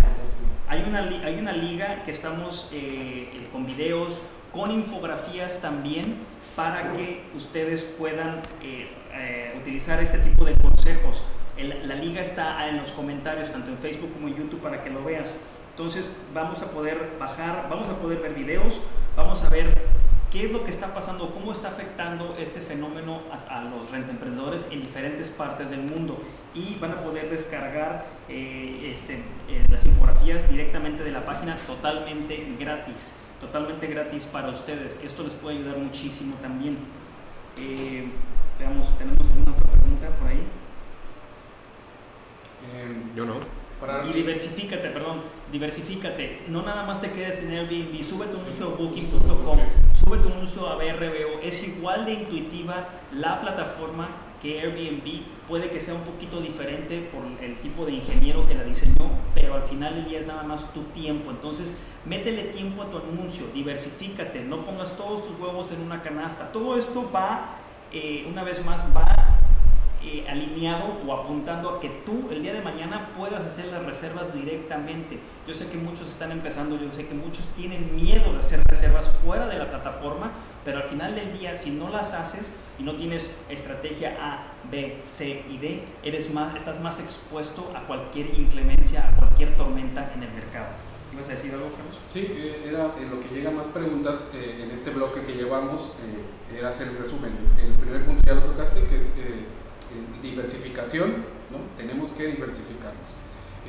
hay una, hay una liga que estamos eh, eh, con videos, con infografías también, para que ustedes puedan eh, utilizar este tipo de consejos. la liga está en los comentarios, tanto en Facebook como en YouTube, para que lo veas. Entonces vamos a poder bajar, vamos a poder ver videos, vamos a ver qué es lo que está pasando, cómo está afectando este fenómeno a, los rentemprendedores en diferentes partes del mundo y van a poder descargar eh, este, eh, las infografías directamente de la página totalmente gratis, totalmente gratis para ustedes. Esto les puede ayudar muchísimo también. Eh, veamos, ¿tenemos alguna otra pregunta por ahí? Yo no. Para y diversifícate, perdón, diversifícate. No nada más te quedes en Airbnb, sube tu anuncio a booking.com, sube tu anuncio a BRBO. Es igual de intuitiva la plataforma que Airbnb. Puede que sea un poquito diferente por el tipo de ingeniero que la diseñó, pero al final del día es nada más tu tiempo. Entonces, métele tiempo a tu anuncio, diversifícate, no pongas todos tus huevos en una canasta. Todo esto va, eh, una vez más, va eh, alineado o apuntando a que tú el día de mañana puedas hacer las reservas directamente. Yo sé que muchos están empezando, yo sé que muchos tienen miedo de hacer reservas fuera de la plataforma, pero al final del día, si no las haces y no tienes estrategia A, B, C y D, eres más, estás más expuesto a cualquier inclemencia, a cualquier tormenta en el mercado. ¿Ibas a decir algo, Carlos? Sí, eh, era en lo que llega más preguntas eh, en este bloque que llevamos, era hacer el resumen. El primer punto ya lo tocaste, que es diversificación, ¿no? tenemos que diversificarnos.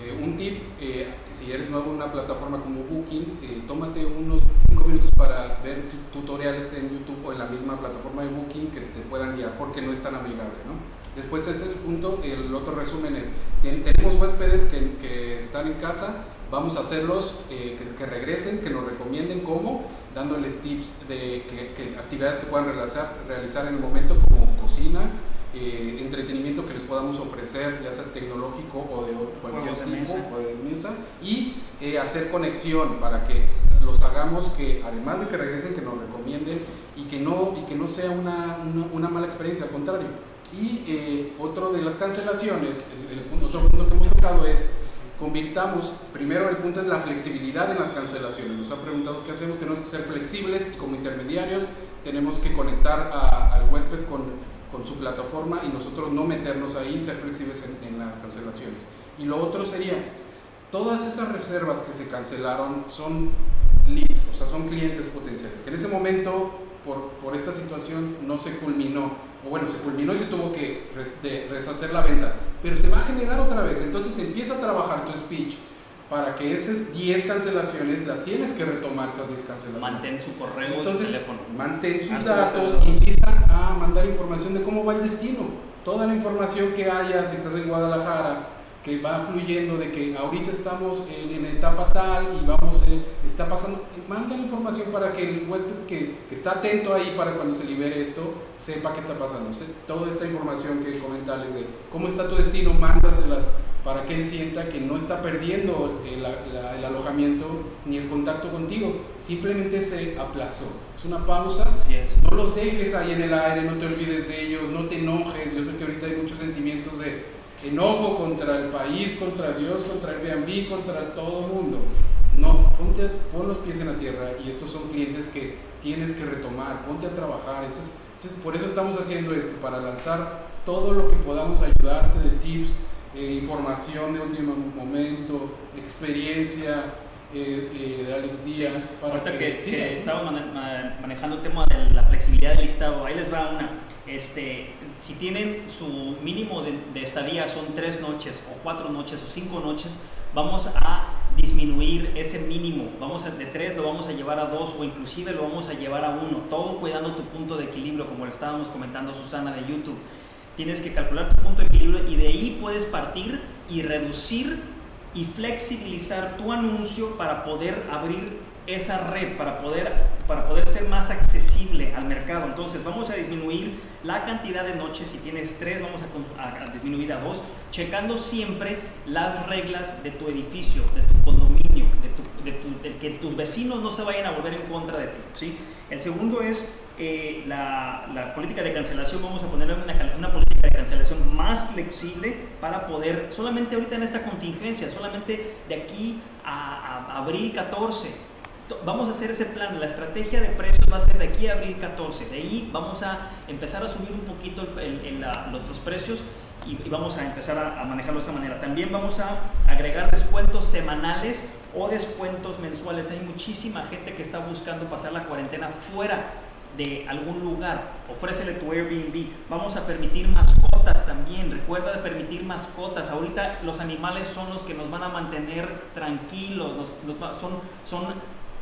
Eh, un tip, eh, si eres nuevo en una plataforma como Booking, eh, tómate unos 5 minutos para ver tutoriales en YouTube o en la misma plataforma de Booking que te puedan guiar porque no es tan amigable. ¿no? Después ese es el punto, el otro resumen es, tenemos huéspedes que, están en casa, vamos a hacerlos que, regresen, que nos recomienden cómo, dándoles tips de actividades que puedan realizar, realizar en el momento como cocina, eh, entretenimiento que les podamos ofrecer, ya sea tecnológico o de cualquier tipo, o de mesa, y eh, hacer conexión para que los hagamos que, además de que regresen, que nos recomienden y que no, y que no sea una, una, mala experiencia, al contrario. Y eh, otro de las cancelaciones, el, otro punto que hemos tocado es convirtamos, primero el punto es la flexibilidad en las cancelaciones. Nos ha preguntado qué hacemos, tenemos que ser flexibles como intermediarios, tenemos que conectar al huésped con con su plataforma y nosotros no meternos ahí, ser flexibles en, las cancelaciones. Y lo otro sería, todas esas reservas que se cancelaron son leads, o sea, son clientes potenciales, que en ese momento, por, por esta situación, no se culminó, o bueno, se culminó y se tuvo que reshacer la venta, pero se va a generar otra vez, entonces empieza a trabajar tu speech para que esas 10 cancelaciones las tienes que retomar esas 10 cancelaciones. Mantén su correo Entonces, su teléfono. Mantén sus datos y empieza a mandar información de cómo va el destino. Toda la información que haya, si estás en Guadalajara, que va fluyendo de que ahorita estamos en, etapa tal y vamos, está pasando, manda la información para que el huésped que, que, está atento ahí para cuando se libere esto, sepa qué está pasando. Toda esta información que comentarles de cómo está tu destino, mándaselas para que él sienta que no está perdiendo el, alojamiento ni el contacto contigo, simplemente se aplazó. Es una pausa, no los dejes ahí en el aire, no te olvides de ellos, no te enojes. Yo sé que ahorita hay muchos sentimientos de enojo contra el país, contra Dios, contra el Airbnb, contra todo el mundo. No, ponte, pon los pies en la tierra y estos son clientes que tienes que retomar, ponte a trabajar. por eso estamos haciendo esto, para lanzar todo lo que podamos ayudarte de tips, eh, información de último momento, experiencia eh, eh, de Alex Díaz. Para Ahorita que, que, estaba manejando el tema de la flexibilidad del listado, ahí les va una. Este, si tienen su mínimo de, estadía son tres noches o cuatro noches o cinco noches, vamos a disminuir ese mínimo. Vamos a, de tres lo vamos a llevar a dos o inclusive lo vamos a llevar a uno. Todo cuidando tu punto de equilibrio, como lo estábamos comentando Susana de YouTube tienes que calcular tu punto de equilibrio y de ahí puedes partir y reducir y flexibilizar tu anuncio para poder abrir esa red, para poder, para poder ser más accesible al mercado. Entonces vamos a disminuir la cantidad de noches, si tienes tres vamos a, disminuir a dos, checando siempre las reglas de tu edificio, de tu condominio, de, que tus vecinos no se vayan a volver en contra de ti. ¿sí? El segundo es eh, la, política de cancelación, vamos a ponerle una, política de cancelación más flexible para poder, solamente ahorita en esta contingencia, solamente de aquí a, abril 14, vamos a hacer ese plan, la estrategia de precios va a ser de aquí a abril 14, de ahí vamos a empezar a subir un poquito el, los precios y, vamos a empezar a, manejarlo de esa manera. También vamos a agregar descuentos semanales o descuentos mensuales. Hay muchísima gente que está buscando pasar la cuarentena fuera de algún lugar, ofrécele tu Airbnb. Vamos a permitir mascotas también. Recuerda de permitir mascotas. Ahorita los animales son los que nos van a mantener tranquilos, son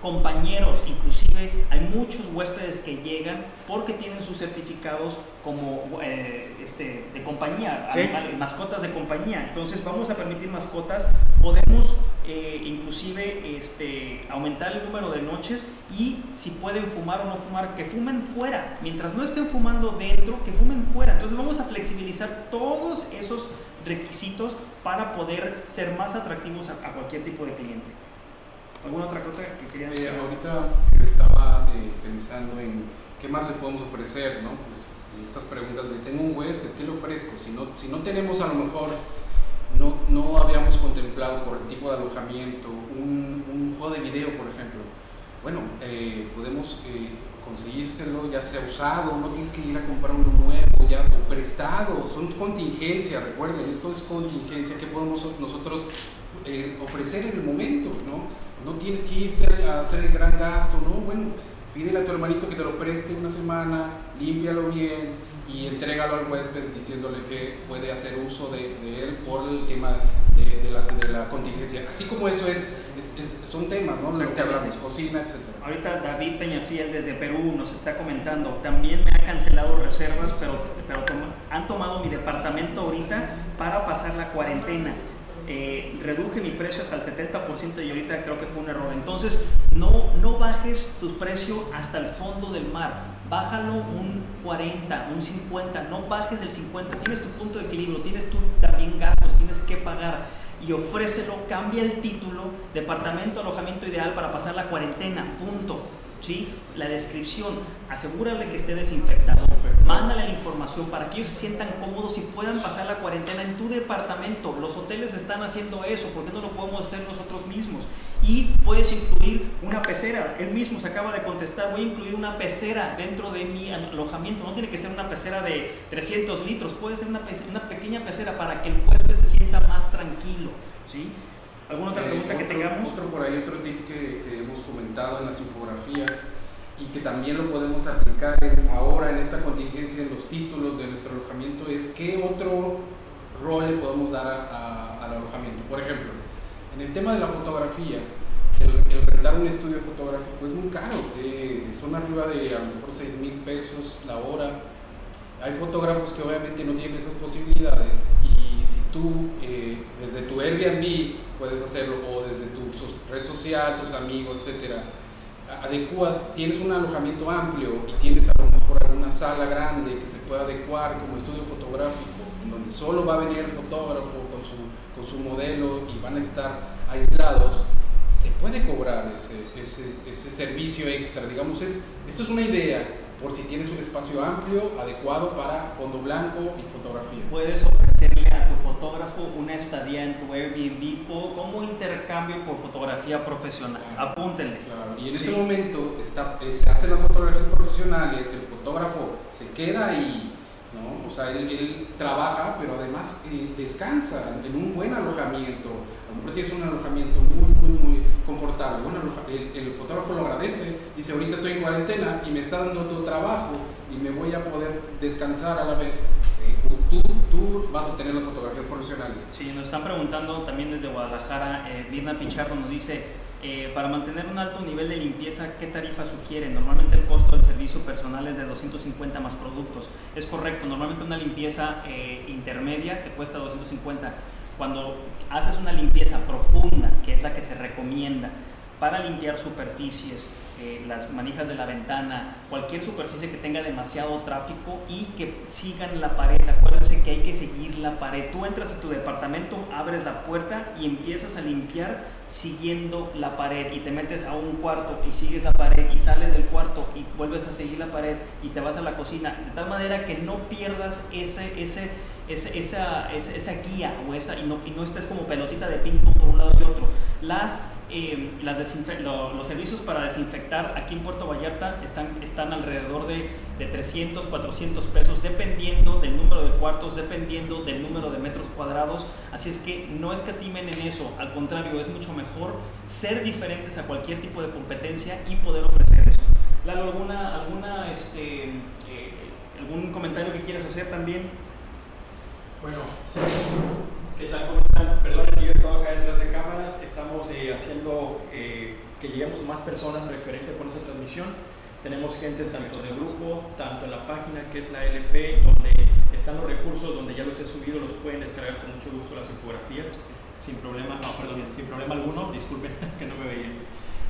compañeros, inclusive hay muchos huéspedes que llegan porque tienen sus certificados como eh, este, de compañía, Sí. animales, mascotas de compañía. Entonces vamos a permitir mascotas, podemos eh, inclusive este, aumentar el número de noches y si pueden fumar o no fumar, que fumen fuera. Mientras no estén fumando dentro, que fumen fuera. Entonces vamos a flexibilizar todos esos requisitos para poder ser más atractivos a, a cualquier tipo de cliente. ¿Alguna otra cosa que querían Eh, decir? ahorita estaba eh, pensando en qué más le podemos ofrecer, ¿no? Pues estas preguntas de tengo un huésped, ¿qué le ofrezco? Si no, si no tenemos a lo mejor, no, no habíamos contemplado por el tipo de alojamiento un, un juego de video, por ejemplo. Bueno, eh, podemos eh, conseguírselo ya sea usado, no tienes que ir a comprar uno nuevo, ya o prestado, son contingencia, recuerden, esto es contingencia que podemos nosotros eh, ofrecer en el momento, ¿no? No tienes que irte a hacer el gran gasto, ¿no? Bueno, pídele a tu hermanito que te lo preste una semana, límpialo bien y entrégalo al huésped diciéndole que puede hacer uso de, de él por el tema de, de, las- de la contingencia. Así como eso es, es- es- son temas, ¿no? Lo que hablamos, cocina, etc. Ahorita David Peñafiel desde Perú nos está comentando, también me ha cancelado reservas, pero, pero han tomado mi departamento ahorita para pasar la cuarentena. Eh, reduje mi precio hasta el 70% y ahorita creo que fue un error. Entonces, no, no bajes tu precio hasta el fondo del mar. Bájalo un 40, un 50, no bajes el 50. Tienes tu punto de equilibrio, tienes tú también gastos, tienes que pagar y ofrécelo, cambia el título, departamento, alojamiento ideal para pasar la cuarentena, punto. ¿Sí? La descripción, asegúrale que esté desinfectado, mándale la información para que ellos se sientan cómodos y puedan pasar la cuarentena en tu departamento. Los hoteles están haciendo eso, ¿por qué no lo podemos hacer nosotros mismos? Y puedes incluir una pecera, él mismo se acaba de contestar, voy a incluir una pecera dentro de mi alojamiento, no tiene que ser una pecera de 300 litros, puede ser una, una pequeña pecera para que el huésped se sienta más tranquilo. ¿sí? ¿Alguna otra Eh, pregunta que tengamos? Otro por ahí, otro tip que, que hemos comentado en las infografías y que también lo podemos aplicar en- ahora en esta contingencia en los títulos de nuestro alojamiento es qué otro rol le podemos dar a- a- al alojamiento. Por ejemplo, en el tema de la fotografía, el, el rentar un estudio fotográfico es muy caro, eh, son arriba de a lo mejor 6 mil pesos la hora. Hay fotógrafos que obviamente no tienen esas posibilidades y tú eh, desde tu Airbnb puedes hacerlo o desde tu red social, tus amigos, etcétera, adecuas, tienes un alojamiento amplio y tienes a lo mejor alguna sala grande que se pueda adecuar como estudio fotográfico, donde solo va a venir el fotógrafo con su, con su modelo y van a estar aislados, se puede cobrar ese, ese, ese servicio extra. Digamos, es, esto es una idea por si tienes un espacio amplio, adecuado para fondo blanco y fotografía. Puedes ofrecerle a tu fotógrafo una estadía en tu Airbnb como intercambio por fotografía profesional. Apúntenle. Claro, y en ese Sí. momento está, eh, se hacen las fotografías profesionales, el fotógrafo se queda ahí, O sea, él, trabaja, pero además eh, descansa en un buen alojamiento. A lo mejor tienes un alojamiento muy, muy, muy confortable. El, el fotógrafo lo agradece, dice, ahorita estoy en cuarentena y me está dando tu trabajo y me voy a poder descansar a la vez. Eh, tú, tú vas a tener las fotografías profesionales. Sí, nos están preguntando también desde Guadalajara, eh, Virna Pichardo nos dice, eh, para mantener un alto nivel de limpieza, ¿qué tarifa sugieren? Normalmente el costo del servicio personal es de 250 más productos. Es correcto, normalmente una limpieza eh, intermedia te cuesta 250. Cuando haces una limpieza profunda, que es la que se recomienda, para limpiar superficies, eh, las manijas de la ventana, cualquier superficie que tenga demasiado tráfico y que sigan la pared. Acuérdense que hay que seguir la pared. Tú entras a tu departamento, abres la puerta y empiezas a limpiar siguiendo la pared y te metes a un cuarto y sigues la pared y sales del cuarto y vuelves a seguir la pared y te vas a la cocina de tal manera que no pierdas ese ese, ese esa, esa, esa guía o esa y no, y no estés como pelotita de ping pong por un lado y otro las, eh, las lo- los servicios para desinfectar aquí en Puerto Vallarta están, están alrededor de, de 300, 400 pesos, dependiendo del número de cuartos, dependiendo del número de metros cuadrados. Así es que no escatimen en eso, al contrario, es mucho mejor ser diferentes a cualquier tipo de competencia y poder ofrecer eso. Lalo, ¿alguna, alguna, este, eh, ¿algún comentario que quieras hacer también? Bueno, ¿qué tal? ¿Cómo están? Perdón yo he estado acá detrás de cámaras. Estamos eh, haciendo eh, que lleguemos a más personas referente con esa transmisión. Tenemos gente tanto del grupo, tanto en la página que es la LP, donde están los recursos, donde ya los he subido, los pueden descargar con mucho gusto las infografías, sin problema, no, perdón, sin problema alguno, disculpen (laughs) que no me veían.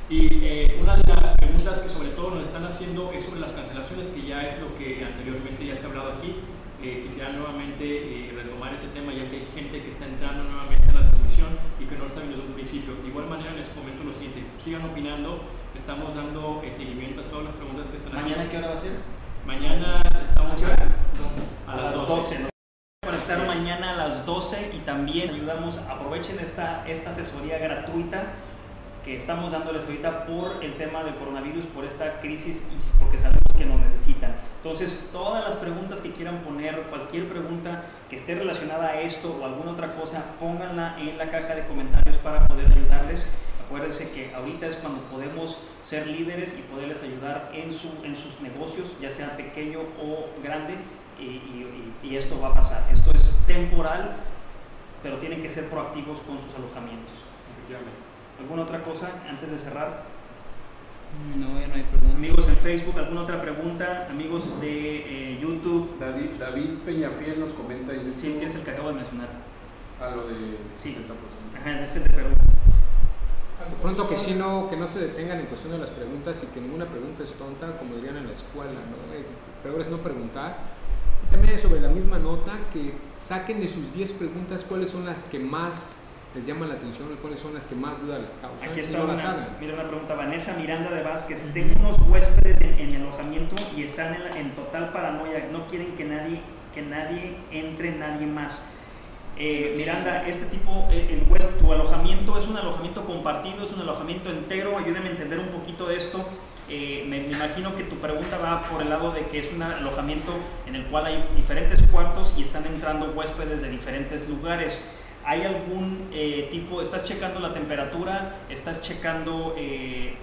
Y eh, una de las preguntas que sobre todo nos están haciendo es sobre las cancelaciones, que ya es lo que anteriormente ya se ha hablado aquí. Eh, quisiera nuevamente eh, retomar ese tema, ya que hay gente que está entrando nuevamente a la transmisión y que no está viendo desde un principio. De igual manera, les comento lo siguiente: sigan opinando, estamos dando seguimiento a todas las preguntas que están haciendo. ¿Mañana qué hora va a ser? Mañana estamos a, las 12. ¿no? Conectar mañana a las 12 y también ayudamos, aprovechen esta, esta asesoría gratuita que estamos dándoles ahorita por el tema del coronavirus, por esta crisis y porque sabemos que nos necesitan. Entonces, todas las preguntas que quieran poner, cualquier pregunta que esté relacionada a esto o alguna otra cosa, pónganla en la caja de comentarios para poder ayudarles. Acuérdense que ahorita es cuando podemos ser líderes y poderles ayudar en, su, en sus negocios, ya sea pequeño o grande, y, y esto va a pasar. Esto es temporal, pero tienen que ser proactivos con sus alojamientos. Efectivamente. ¿Alguna otra cosa antes de cerrar? No, ya no hay preguntas. Amigos en Facebook, ¿alguna otra pregunta? Amigos de eh, YouTube. David, David Peñafiel nos comenta en Sí, que es el que acabo de mencionar. A lo de sí. Ajá, es el de Perú. De pronto que sí no, que no se detengan en cuestión de las preguntas y que ninguna pregunta es tonta, como dirían en la escuela, ¿no? Eh, peor es no preguntar. Y también sobre la misma nota, que saquen de sus 10 preguntas cuáles son las que más les llama la atención cuáles son las que más dudas les causan. Aquí está una, mira una pregunta, Vanessa Miranda de Vázquez, tengo unos huéspedes en, el alojamiento y están en, total paranoia, no quieren que nadie, que nadie entre, nadie más. Eh, Miranda, este tipo, eh, el tu alojamiento es un alojamiento compartido, es un alojamiento entero, ayúdame a entender un poquito de esto. Eh, me, me, imagino que tu pregunta va por el lado de que es un alojamiento en el cual hay diferentes cuartos y están entrando huéspedes de diferentes lugares. ¿Hay algún eh, tipo, estás checando la temperatura, estás checando eh,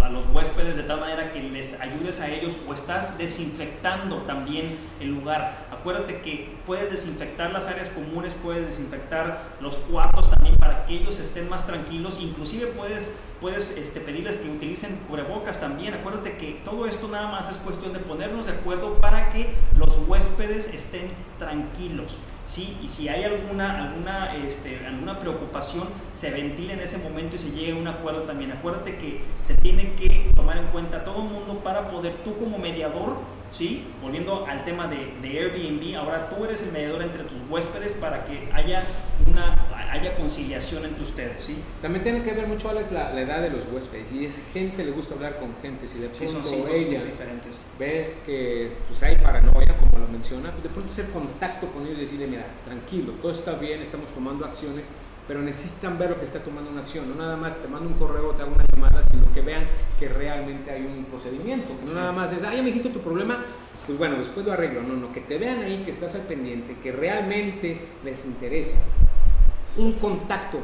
a los huéspedes de tal manera que les ayudes a ellos o estás desinfectando también el lugar? Acuérdate que puedes desinfectar las áreas comunes, puedes desinfectar los cuartos también para que ellos estén más tranquilos, inclusive puedes, puedes este, pedirles que utilicen cubrebocas también. Acuérdate que todo esto nada más es cuestión de ponernos de acuerdo para que los huéspedes estén tranquilos. ¿Sí? y si hay alguna, alguna, este, alguna preocupación, se ventile en ese momento y se llegue a un acuerdo también. Acuérdate que se tiene que tomar en cuenta todo el mundo para poder, tú como mediador, ¿sí? volviendo al tema de, de Airbnb, ahora tú eres el mediador entre tus huéspedes para que haya una haya conciliación entre ustedes, ¿sí? También tiene que ver mucho, Alex, la, edad de los huéspedes. Y es gente le gusta hablar con gente. Si de pronto ella ve que pues, hay paranoia, como lo menciona, pues de pronto hacer contacto con ellos y decirle, mira, tranquilo, todo está bien, estamos tomando acciones, pero necesitan ver lo que está tomando una acción. No nada más te mando un correo, te hago una llamada, sino que vean que realmente hay un procedimiento. Que no nada más es, ah, ya me dijiste tu problema, pues bueno, después lo arreglo. No, no, que te vean ahí, que estás al pendiente, que realmente les interesa un contacto,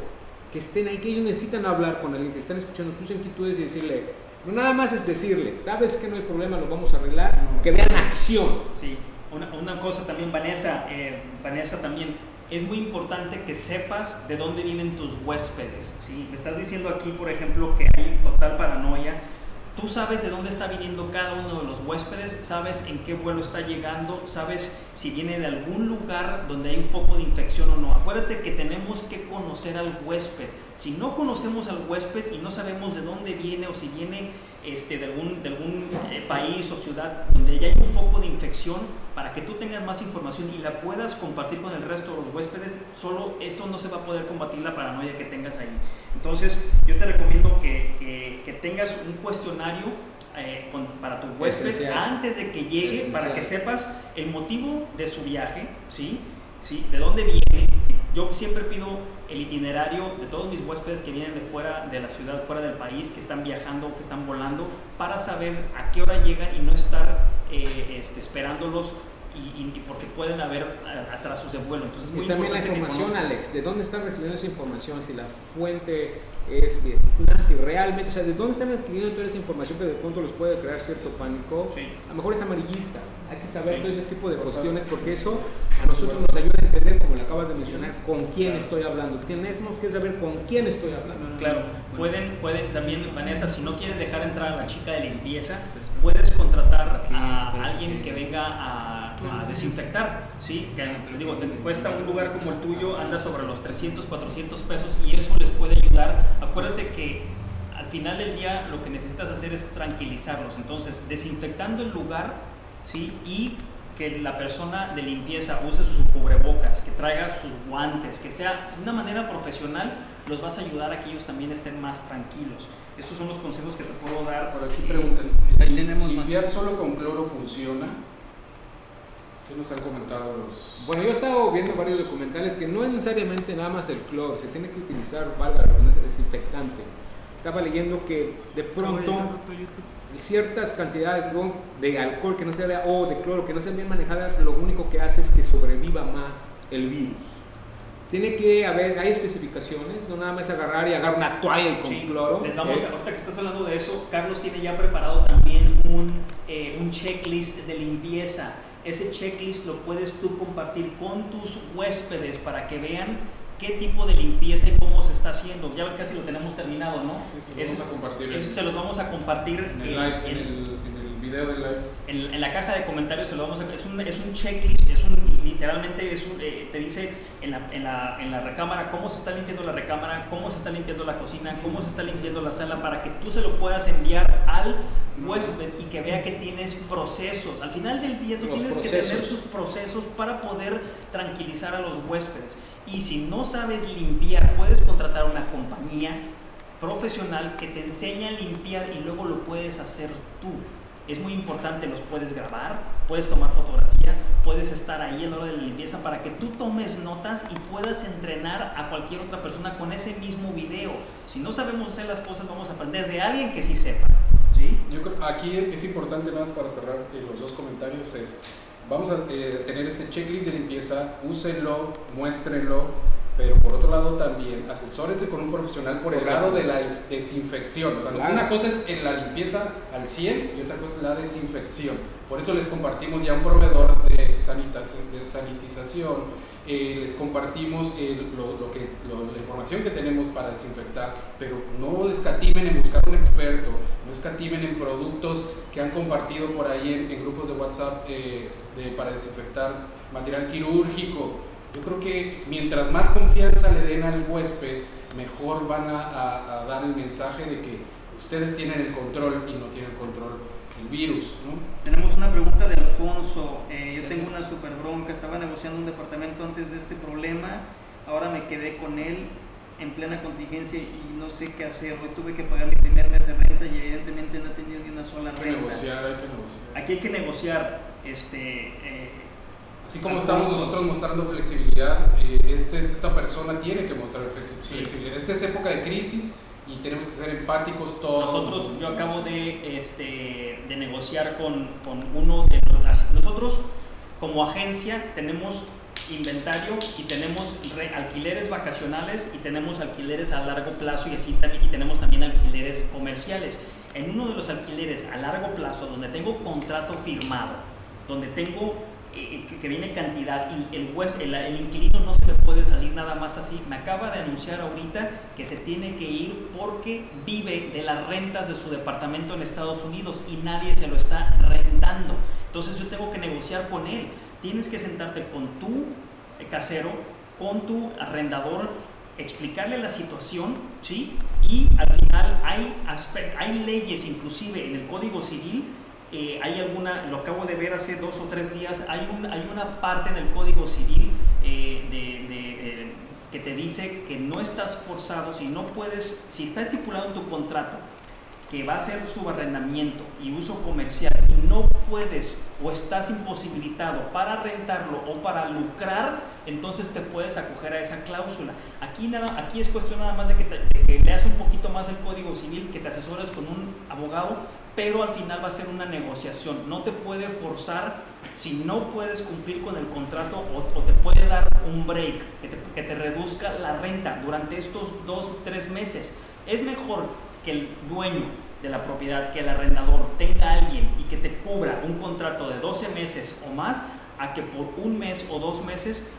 que estén ahí, que ellos necesitan hablar con alguien, que están escuchando sus inquietudes y decirle, no nada más es decirle, sabes que no hay problema, lo vamos a arreglar, que vean acción. Sí, una, una cosa también, Vanessa, eh, Vanessa también, es muy importante que sepas de dónde vienen tus huéspedes. ¿sí? Me estás diciendo aquí, por ejemplo, que hay total paranoia Tú sabes de dónde está viniendo cada uno de los huéspedes, sabes en qué vuelo está llegando, sabes si viene de algún lugar donde hay un foco de infección o no. Acuérdate que tenemos que conocer al huésped. Si no conocemos al huésped y no sabemos de dónde viene o si viene este, de algún, de algún eh, país o ciudad donde ya hay un foco de infección, para que tú tengas más información y la puedas compartir con el resto de los huéspedes, solo esto no se va a poder combatir la paranoia que tengas ahí. Entonces, yo te recomiendo que, que, tengas un cuestionario eh, para tu huésped antes de que llegue, para que sepas el motivo de su viaje, ¿sí? ¿Sí? ¿De dónde viene? Yo siempre pido el itinerario de todos mis huéspedes que vienen de fuera de la ciudad, fuera del país, que están viajando, que están volando, para saber a qué hora llegan y no estar eh, este, esperándolos y, porque pueden haber atrasos de vuelo. Entonces, y también la información, Alex, ¿de dónde están recibiendo esa información? Si la fuente es verídica, si realmente, o sea, ¿de dónde están adquiriendo toda esa información que de pronto les puede crear cierto pánico? Sí. A lo mejor es amarillista, hay que saber Sí. todo ese tipo de Por cuestiones porque eso a nosotros nos ayuda a entender, como le acabas de mencionar, con quién estoy hablando. Tenemos que saber con quién estoy hablando. Claro, pueden, pueden también, Vanessa, si no quieren dejar entrar a la chica de limpieza, puedes contratar a alguien que venga a, a desinfectar, ¿sí? Que, digo, te cuesta un lugar como el tuyo, anda sobre los 300, 400 pesos y eso les puede ayudar. Acuérdate que al final del día lo que necesitas hacer es tranquilizarlos. Entonces, desinfectando el lugar, ¿sí? Y que la persona de limpieza use sus cubrebocas, que traiga sus guantes, que sea de una manera profesional, los vas a ayudar a que ellos también estén más tranquilos. Esos son los consejos que te puedo dar. Por aquí preguntan, Ahí tenemos más. ¿limpiar solo con cloro funciona? ¿Qué nos han comentado los...? Bueno, yo he estado viendo varios documentales que no es necesariamente nada más el cloro, se tiene que utilizar, valga la redundancia, desinfectante. Estaba leyendo que de pronto ciertas cantidades ¿no? de alcohol que no se vea o de cloro que no sean bien manejadas, lo único que hace es que sobreviva más el virus. Tiene que haber, hay especificaciones, no nada más agarrar y agarrar una toalla y con Sí, cloro. les vamos, es- ahorita que estás hablando de eso, Carlos tiene ya preparado también un, eh, un checklist de limpieza. Ese checklist lo puedes tú compartir con tus huéspedes para que vean qué tipo de limpieza y cómo se está haciendo. Ya casi lo tenemos terminado, ¿no? Sí, se Ese vamos a compartir Eso en- se los vamos a compartir En el, live, en, en- el, en el video del live. en, en la caja de comentarios se lo vamos a es un, es un checklist, es un literalmente es un, eh, te dice en la, en, la, en la recámara cómo se está limpiando la recámara, cómo se está limpiando la cocina, cómo se está limpiando la sala para que tú se lo puedas enviar al huésped y que vea que tienes procesos. Al final del día tú Los tienes que tener tus procesos para poder tranquilizar a los huéspedes. Y si no sabes limpiar, puedes contratar una compañía profesional que te enseña a limpiar y luego lo puedes hacer tú. Es muy importante, los puedes grabar, puedes tomar fotografía, puedes estar ahí en la hora de la limpieza para que tú tomes notas y puedas entrenar a cualquier otra persona con ese mismo video. Si no sabemos hacer las cosas, vamos a aprender de alguien que sí sepa. ¿sí? Yo creo aquí es importante más para cerrar eh, los dos comentarios es vamos a eh, tener ese checklist de limpieza, úsenlo, muéstrenlo, pero por otro lado también asesórense con un profesional por el lado de la desinfección. O sea, Claro. una cosa es en la limpieza al 100 y otra cosa es la desinfección. Por eso les compartimos ya un proveedor de, de sanitización, eh, les compartimos lo, lo que, lo- la información que tenemos para desinfectar, pero no escatimen en buscar un experto, no escatimen en productos que han compartido por ahí en, en grupos de WhatsApp eh, de- para desinfectar material quirúrgico. Yo creo que mientras más confianza le den al huésped, mejor van a, a- a dar el mensaje de que ustedes tienen el control y no tienen control el virus, ¿no? Tenemos una pregunta de Alfonso. Eh, yo tengo una super bronca, estaba negociando un departamento antes de este problema, ahora me quedé con él en plena contingencia y no sé qué hacer. Hoy tuve que pagar mi primer mes de renta y evidentemente no he tenido ni una sola Hay que renta. negociar, hay que negociar. Aquí hay que negociar. Este, eh, Así como estamos nosotros mostrando flexibilidad, eh, este, esta persona tiene que mostrar flexi- Sí. flexibilidad. Esta es época de crisis y tenemos que ser empáticos todos. Nosotros, yo acabo de, este, de negociar con, con uno de los... Nosotros como agencia tenemos inventario y tenemos re- alquileres vacacionales y tenemos alquileres a largo plazo y así también y tenemos también alquileres comerciales. En uno de los alquileres a largo plazo donde tengo contrato firmado, donde tengo que, viene cantidad y el, inquilino no se le puede salir nada más así. Me acaba de anunciar ahorita que se tiene que ir porque vive de las rentas de su departamento en Estados Unidos y nadie se lo está rentando. Entonces yo tengo que negociar con él. Tienes que sentarte con tu eh, casero, con tu arrendador, explicarle la situación, ¿sí? Y al final hay, hay leyes, inclusive en el Código Civil, eh, hay alguna, lo acabo de ver hace dos o tres días, hay, un, hay una parte en el Código Civil eh, de- de, eh, que te dice que no estás forzado, si no puedes, si está estipulado en tu contrato que va a ser subarrendamiento y uso comercial y no puedes o estás imposibilitado para rentarlo o para lucrar, entonces te puedes acoger a esa cláusula. Aquí, nada, aquí es cuestión nada más de que, te- de que leas un poquito más el Código Civil, que te asesores con un abogado, pero al final va a ser una negociación. No te puede forzar si no puedes cumplir con el contrato o, o te puede dar un break, que te, que te reduzca la renta durante estos dos, tres meses. Es mejor que el dueño de la propiedad, que el arrendador tenga a alguien y que te cubra un contrato de 12 meses o más, a que por un mes o dos meses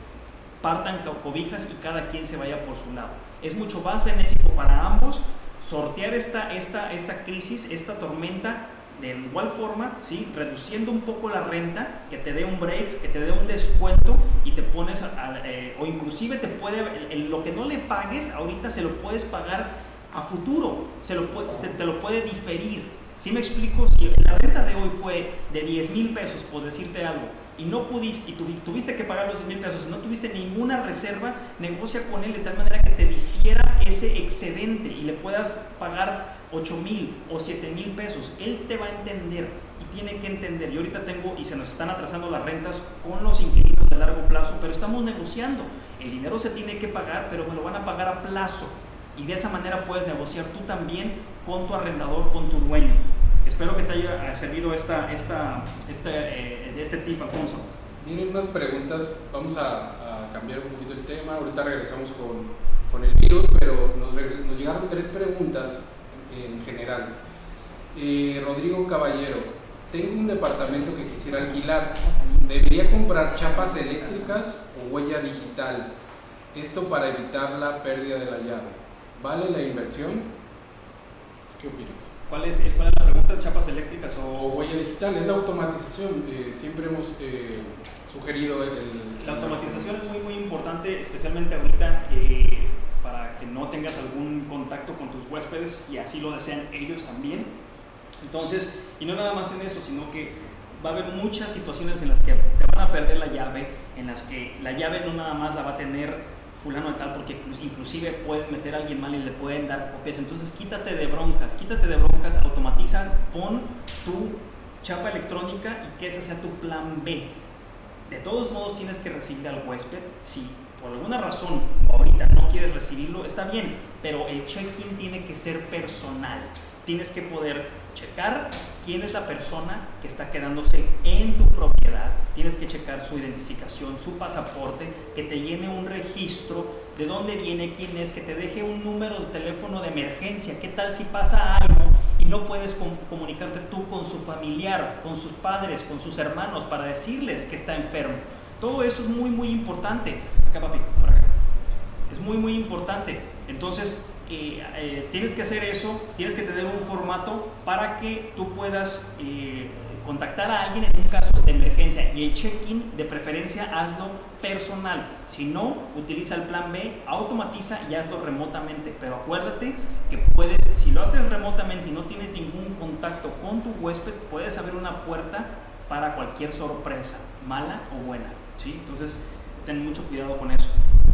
partan co- cobijas y cada quien se vaya por su lado. Es mucho más benéfico para ambos sortear esta, esta, esta crisis, esta tormenta, de igual forma, ¿sí? reduciendo un poco la renta, que te dé un break, que te dé un descuento y te pones, a- a- eh, o inclusive te puede, el- el- lo que no le pagues ahorita se lo puedes pagar a futuro, se lo, se te lo puede diferir. ¿Sí me explico? Si la renta de hoy fue de 10 mil pesos, por decirte algo, y no pudiste, y tuvi- tuviste que pagar los 10 mil pesos, y no tuviste ninguna reserva, negocia con él de tal manera que te difiera ese excedente y le puedas pagar 8 mil o 7 mil pesos. Él te va a entender y tiene que entender. Yo ahorita tengo, y se nos están atrasando las rentas con los inquilinos de largo plazo, pero estamos negociando. El dinero se tiene que pagar, pero me lo van a pagar a plazo. Y de esa manera puedes negociar tú también con tu arrendador, con tu dueño. Espero que te haya eh, servido esta, esta, este, eh, este tip, Alfonso. Vienen unas preguntas, vamos a, a cambiar un poquito el tema, ahorita regresamos con, con el virus, pero nos, nos llegaron tres preguntas en general. Eh, Rodrigo Caballero, tengo un departamento que quisiera alquilar, ¿debería comprar chapas eléctricas o huella digital? Esto para evitar la pérdida de la llave. ¿Vale la inversión? ¿Qué opinas? ¿Cuál es, cuál es la pregunta? ¿Chapas eléctricas O o...? huella digital, es la automatización. eh, siempre hemos eh, sugerido el, La automatización es muy, muy importante, especialmente ahorita eh, para que no tengas algún contacto con tus huéspedes y así lo desean ellos también. Entonces, y no nada más en eso, sino que va a haber muchas situaciones en las que te van a perder la llave, en las que la llave no nada más la va a tener fulano de tal, porque inclu- inclusive pueden meter a alguien mal y le pueden dar copias. Entonces, quítate de broncas, quítate de broncas, automatiza, pon tu chapa electrónica y que ese sea tu plan B. De todos modos tienes que recibir al huésped. Si por alguna razón ahorita no quieres recibirlo, está bien, pero el check-in tiene que ser personal. Tienes que poder checar quién es la persona que está quedándose en tu propiedad. Tienes que checar su identificación, su pasaporte, que te llene un registro de dónde viene, quién es, que te deje un número de teléfono de emergencia. ¿Qué tal si pasa algo y no puedes com- comunicarte tú con su familiar, con sus padres, con sus hermanos para decirles que está enfermo? Todo eso es muy, muy importante. Acá, papi, por acá. Es muy, muy importante. Entonces, eh, tienes que hacer eso, tienes que tener un formato para que tú puedas eh, contactar a alguien en un caso de emergencia y el check-in de preferencia hazlo personal. Si no, utiliza el plan B, automatiza y hazlo remotamente. Pero acuérdate que puedes, si lo haces remotamente y no tienes ningún contacto con tu huésped, puedes abrir una puerta para cualquier sorpresa, mala o buena. ¿sí? Entonces, ten mucho cuidado con eso.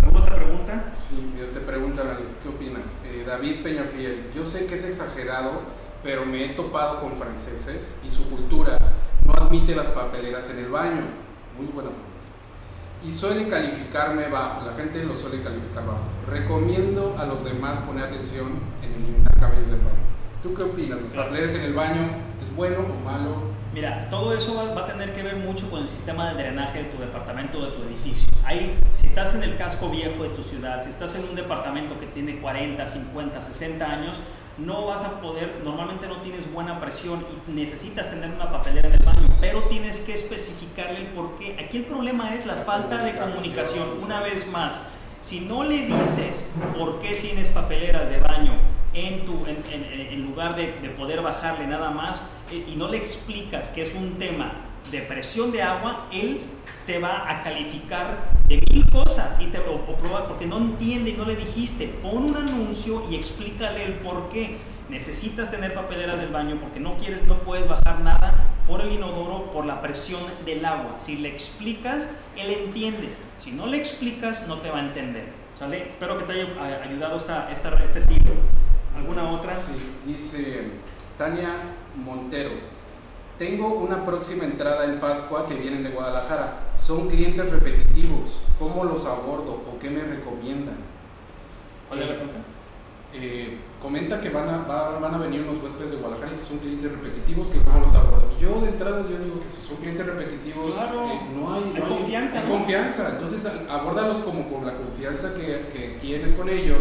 ¿Alguna otra pregunta? Sí, yo te preguntan, Ale, ¿qué opinas? Eh, David Peñafiel, yo sé que es exagerado, pero me he topado con franceses y su cultura no admite las papeleras en el baño. Muy buena pregunta. Y suele calificarme bajo, la gente lo suele calificar bajo. Recomiendo a los demás poner atención en eliminar cabellos del baño. ¿Tú qué opinas? ¿Las papeleras en el baño es bueno o malo? Mira, todo eso va, va a tener que ver mucho con el sistema de drenaje de tu departamento, de tu edificio. Ahí, si estás en el casco viejo de tu ciudad, si estás en un departamento que tiene 40, 50, 60 años, no vas a poder, normalmente no tienes buena presión y necesitas tener una papelera en el baño, pero tienes que especificarle el por qué. Aquí el problema es la, La falta de comunicación. Una vez más, si no le dices por qué tienes papeleras de baño en, tu, en, en- en lugar de, de poder bajarle nada más eh, y no le explicas que es un tema de presión de agua, él te va a calificar de mil cosas y te o probar porque no entiende y no le dijiste. Pon un anuncio y explícale el por qué. Necesitas tener papeleras del baño porque no quieres, no puedes bajar nada por el inodoro por la presión del agua. Si le explicas, él entiende. Si no le explicas, no te va a entender. ¿Sale? Espero que te haya eh, ayudado esta, esta, este tip. ¿Alguna otra? Sí, dice Tania Montero. Tengo una próxima entrada en Pascua que vienen de Guadalajara. Son clientes repetitivos. ¿Cómo los abordo o qué me recomiendan? ¿Cuál es la pregunta? Eh, comenta que van a, va- van a venir unos huéspedes de Guadalajara y que son clientes repetitivos, que cómo los abordo. Yo de entrada yo digo que si son clientes repetitivos, Claro. eh, no hay, Hay no confianza, hay ¿no? confianza. Entonces abórdalos como con la confianza que, que tienes con ellos.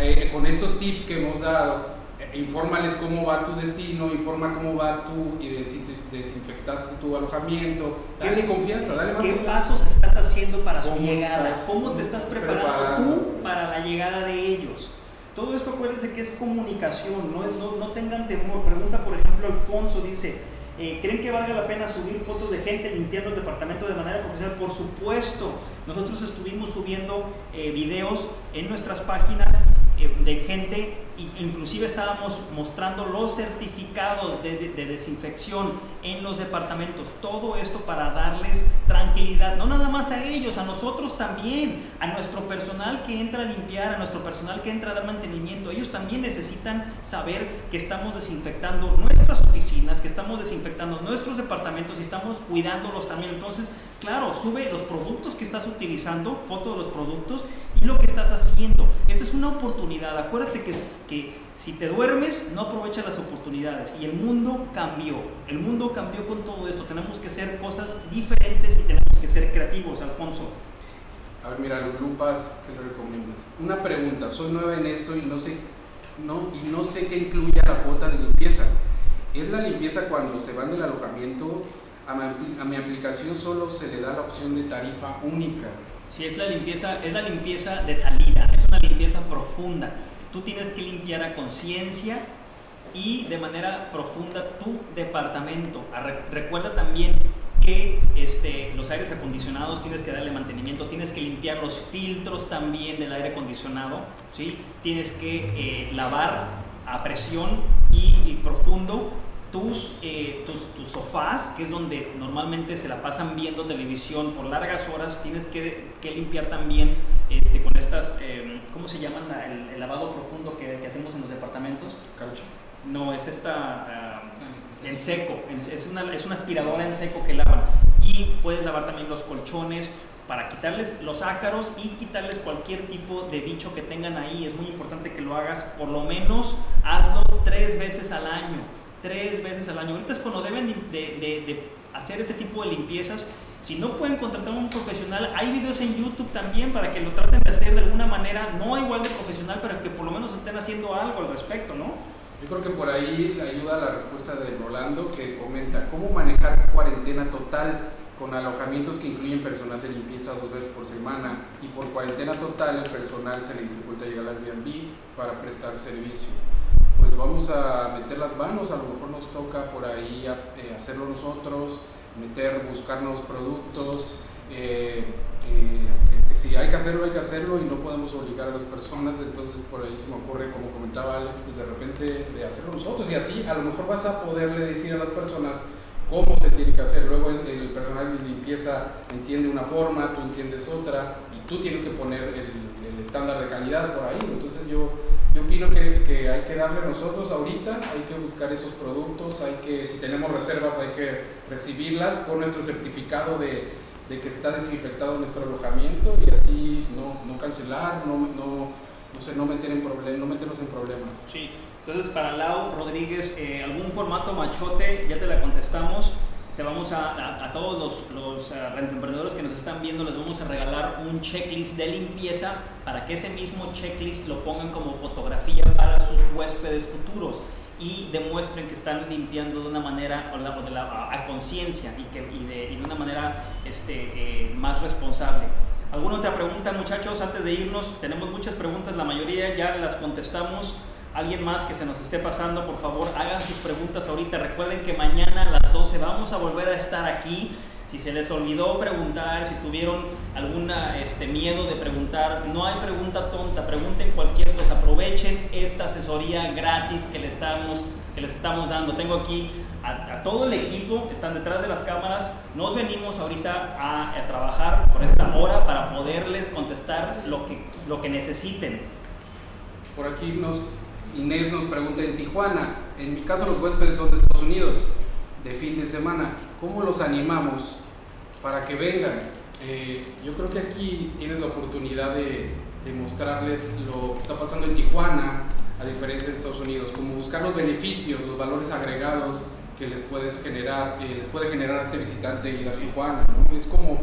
eh, con estos tips que hemos dado, infórmales cómo va tu destino, informa cómo va tu y desin- desinfectaste tu alojamiento, dale confianza, dale más ¿Qué confianza. pasos estás haciendo para su ¿Cómo llegada? estás? ¿Cómo te estás ¿Estás preparando preparando? tú para la llegada de ellos? Todo esto acuérdense que es comunicación, no, no, no tengan temor. Pregunta, por ejemplo, Alfonso, dice, eh, ¿creen que valga la pena subir fotos de gente limpiando el departamento de manera profesional? Por supuesto, nosotros estuvimos subiendo eh, videos en nuestras páginas de gente, inclusive estábamos mostrando los certificados de, de- de desinfección en los departamentos. Todo esto para darles tranquilidad, no nada más a ellos, a nosotros también, a nuestro personal que entra a limpiar, a nuestro personal que entra a dar mantenimiento. Ellos también necesitan saber que estamos desinfectando nuestras oficinas, que estamos desinfectando nuestros departamentos y estamos cuidándolos también. Entonces, claro, sube los productos que estás utilizando, foto de los productos lo que estás haciendo. Esta es una oportunidad. Acuérdate que, que si te duermes, no aprovechas las oportunidades. Y el mundo cambió. El mundo cambió con todo esto. Tenemos que hacer cosas diferentes y tenemos que ser creativos, Alfonso. A ver, mira, Lupas, ¿qué le recomiendas? Una pregunta, soy nueva en esto y no sé, no, y no sé qué incluye la cuota de limpieza. ¿Es la limpieza cuando se van del alojamiento? A mi, a mi aplicación solo se le da la opción de tarifa única. Si es la limpieza, es la limpieza de salida, es una limpieza profunda. Tú tienes que limpiar a conciencia y de manera profunda tu departamento. Re- Recuerda también que este, los aires acondicionados tienes que darle mantenimiento, tienes que limpiar los filtros también del aire acondicionado, ¿sí? tienes que eh, lavar a presión y profundo tus, eh, tus, tus sofás, que es donde normalmente se la pasan viendo televisión por largas horas, tienes que, que limpiar también este, con estas, eh, ¿cómo se llaman? La- el, el lavado profundo que, que hacemos en los departamentos. Carcha. No, es esta ah, en seco, es una, es una aspiradora en seco que lavan. Y puedes lavar también los colchones para quitarles los ácaros y quitarles cualquier tipo de bicho que tengan ahí. Es muy importante que lo hagas, por lo menos hazlo tres veces al año. Tres veces al año. Ahorita es cuando deben de, hacer ese tipo de limpiezas. Si no pueden contratar a un profesional, hay videos en YouTube también para que lo traten de hacer de alguna manera, no igual de profesional, pero que por lo menos estén haciendo algo al respecto, ¿no? Yo creo que por ahí ayuda la respuesta de Rolando que comenta cómo manejar cuarentena total con alojamientos que incluyen personal de limpieza dos veces por semana y por cuarentena total el personal se le dificulta llegar al Airbnb para prestar servicio. Pues vamos a meter las manos, a lo mejor nos toca por ahí eh, hacerlo nosotros, meter, buscar nuevos productos. eh, eh, si hay que hacerlo, hay que hacerlo y no podemos obligar a las personas, entonces por ahí se me ocurre, como comentaba Alex, pues de repente de hacerlo nosotros y así a lo mejor vas a poderle decir a las personas cómo se tiene que hacer. Luego el, el personal de limpieza entiende una forma, tú entiendes otra y tú tienes que poner el, el estándar de calidad por ahí. Entonces yo, yo opino que, que hay que darle nosotros ahorita, hay que buscar esos productos, hay que, si tenemos reservas, hay que recibirlas con nuestro certificado de, de que está desinfectado nuestro alojamiento y así no, no cancelar, no, no, no, sé, no, meter en problem, no meternos en problemas. Sí, entonces para Lau Rodríguez, eh, algún formato machote, ya te la contestamos. Te vamos a, a, a todos los, los uh, rentemprendedores que nos están viendo, les vamos a regalar un checklist de limpieza para que ese mismo checklist lo pongan como fotografía para sus huéspedes futuros y demuestren que están limpiando de una manera o la- o de la- a, a conciencia y, que- y de, y de una manera este, eh, más responsable. ¿Alguna otra pregunta, muchachos? Antes de irnos, tenemos muchas preguntas, la mayoría ya las contestamos. Alguien más que se nos esté pasando, por favor, hagan sus preguntas ahorita. Recuerden que mañana a las 12 vamos a volver a estar aquí. Si se les olvidó preguntar, si tuvieron algún este, miedo de preguntar, no hay pregunta tonta, pregunten cualquier cosa, aprovechen esta asesoría gratis que, le estamos, que les estamos dando. Tengo aquí a, a todo el equipo, están detrás de las cámaras, nos venimos ahorita a, a trabajar por esta hora para poderles contestar lo que, lo que necesiten. Por aquí nos, Inés nos pregunta en Tijuana, en mi caso los huéspedes son de Estados Unidos, de fin de semana, ¿cómo los animamos para que vengan? Eh, yo creo que aquí tienes la oportunidad de, mostrarles lo que está pasando en Tijuana, a diferencia de Estados Unidos, como buscar los beneficios, los valores agregados que les puedes generar, eh, les puede generar a este visitante ir a Tijuana. Es como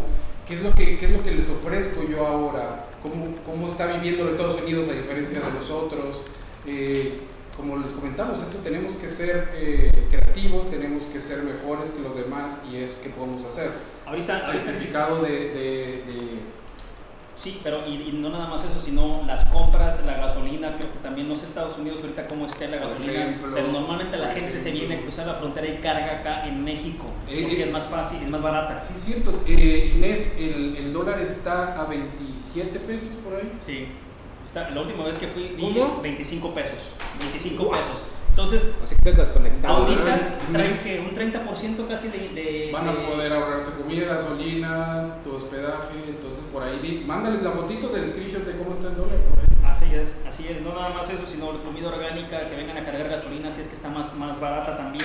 ¿qué es lo que, qué es lo que les ofrezco yo ahora? ¿Cómo, cómo está viviendo los Estados Unidos a diferencia de los otros? Eh, como les comentamos, esto tenemos que ser eh, creativos, tenemos que ser mejores que los demás y es que podemos hacer. Ahorita, ahorita- certificado de, de- de- Sí, pero y, y no nada más eso, sino las compras, la gasolina, creo que también no sé Estados Unidos ahorita cómo esté la gasolina, ejemplo, pero normalmente la gente se ejemplo. viene a cruzar la frontera y carga acá en México, Eh, porque eh. es más fácil, es más barata. Sí, es cierto. Eh, Inés, el, el dólar está a 27 pesos por ahí. Sí. Está- la última vez que fui vi ¿Cómo? 25 pesos. 25 pesos. Entonces, Así que desconectado. ahorita traen mes. que un 30% casi de, de- Van a de- poder ahorrarse comida, gasolina, tu hospedaje. Entonces, por ahí, mándales la fotito del screenshot de cómo está el dólar por ahí. Así es, así es, no nada más eso, sino la comida orgánica, que vengan a cargar gasolina si es que está más, más barata también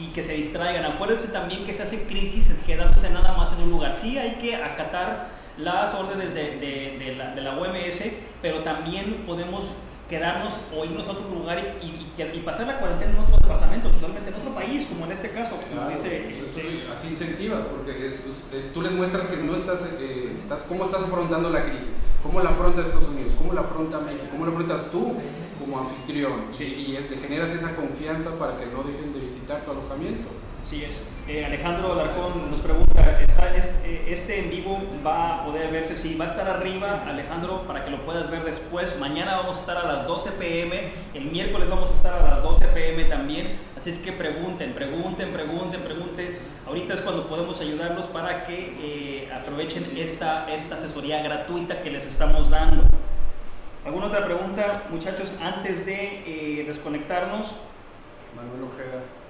y que se distraigan. Acuérdense también que se hace crisis quedándose nada más en un lugar. Sí hay que acatar las órdenes de, de- de la, de la OMS, pero también podemos quedarnos o irnos a otro lugar y, y- y- y pasar la cuarentena en otro departamento, totalmente en otro país, como en este caso, Claro, dice... eso- eso- este, así incentivas, porque es- es- eh, tú les muestras que no estás, eh, estás, cómo estás afrontando la crisis, cómo la afronta Estados Unidos, cómo la afronta México, cómo la afrontas tú como anfitrión, y, y le generas esa confianza para que no dejen de visitar tu alojamiento. Sí, es. Eh, Alejandro Alarcón nos pregunta, ¿está este, en vivo va a poder verse? Sí, va a estar arriba, Alejandro, para que lo puedas ver después. Mañana vamos a estar a las 12 pm, el miércoles vamos a estar a las 12 pm también. Así es que pregunten, pregunten, pregunten, pregunten. Ahorita es cuando podemos ayudarlos para que eh, aprovechen esta, esta asesoría gratuita que les estamos dando. ¿Alguna otra pregunta, muchachos, antes de eh, desconectarnos? Manuel Ojeda.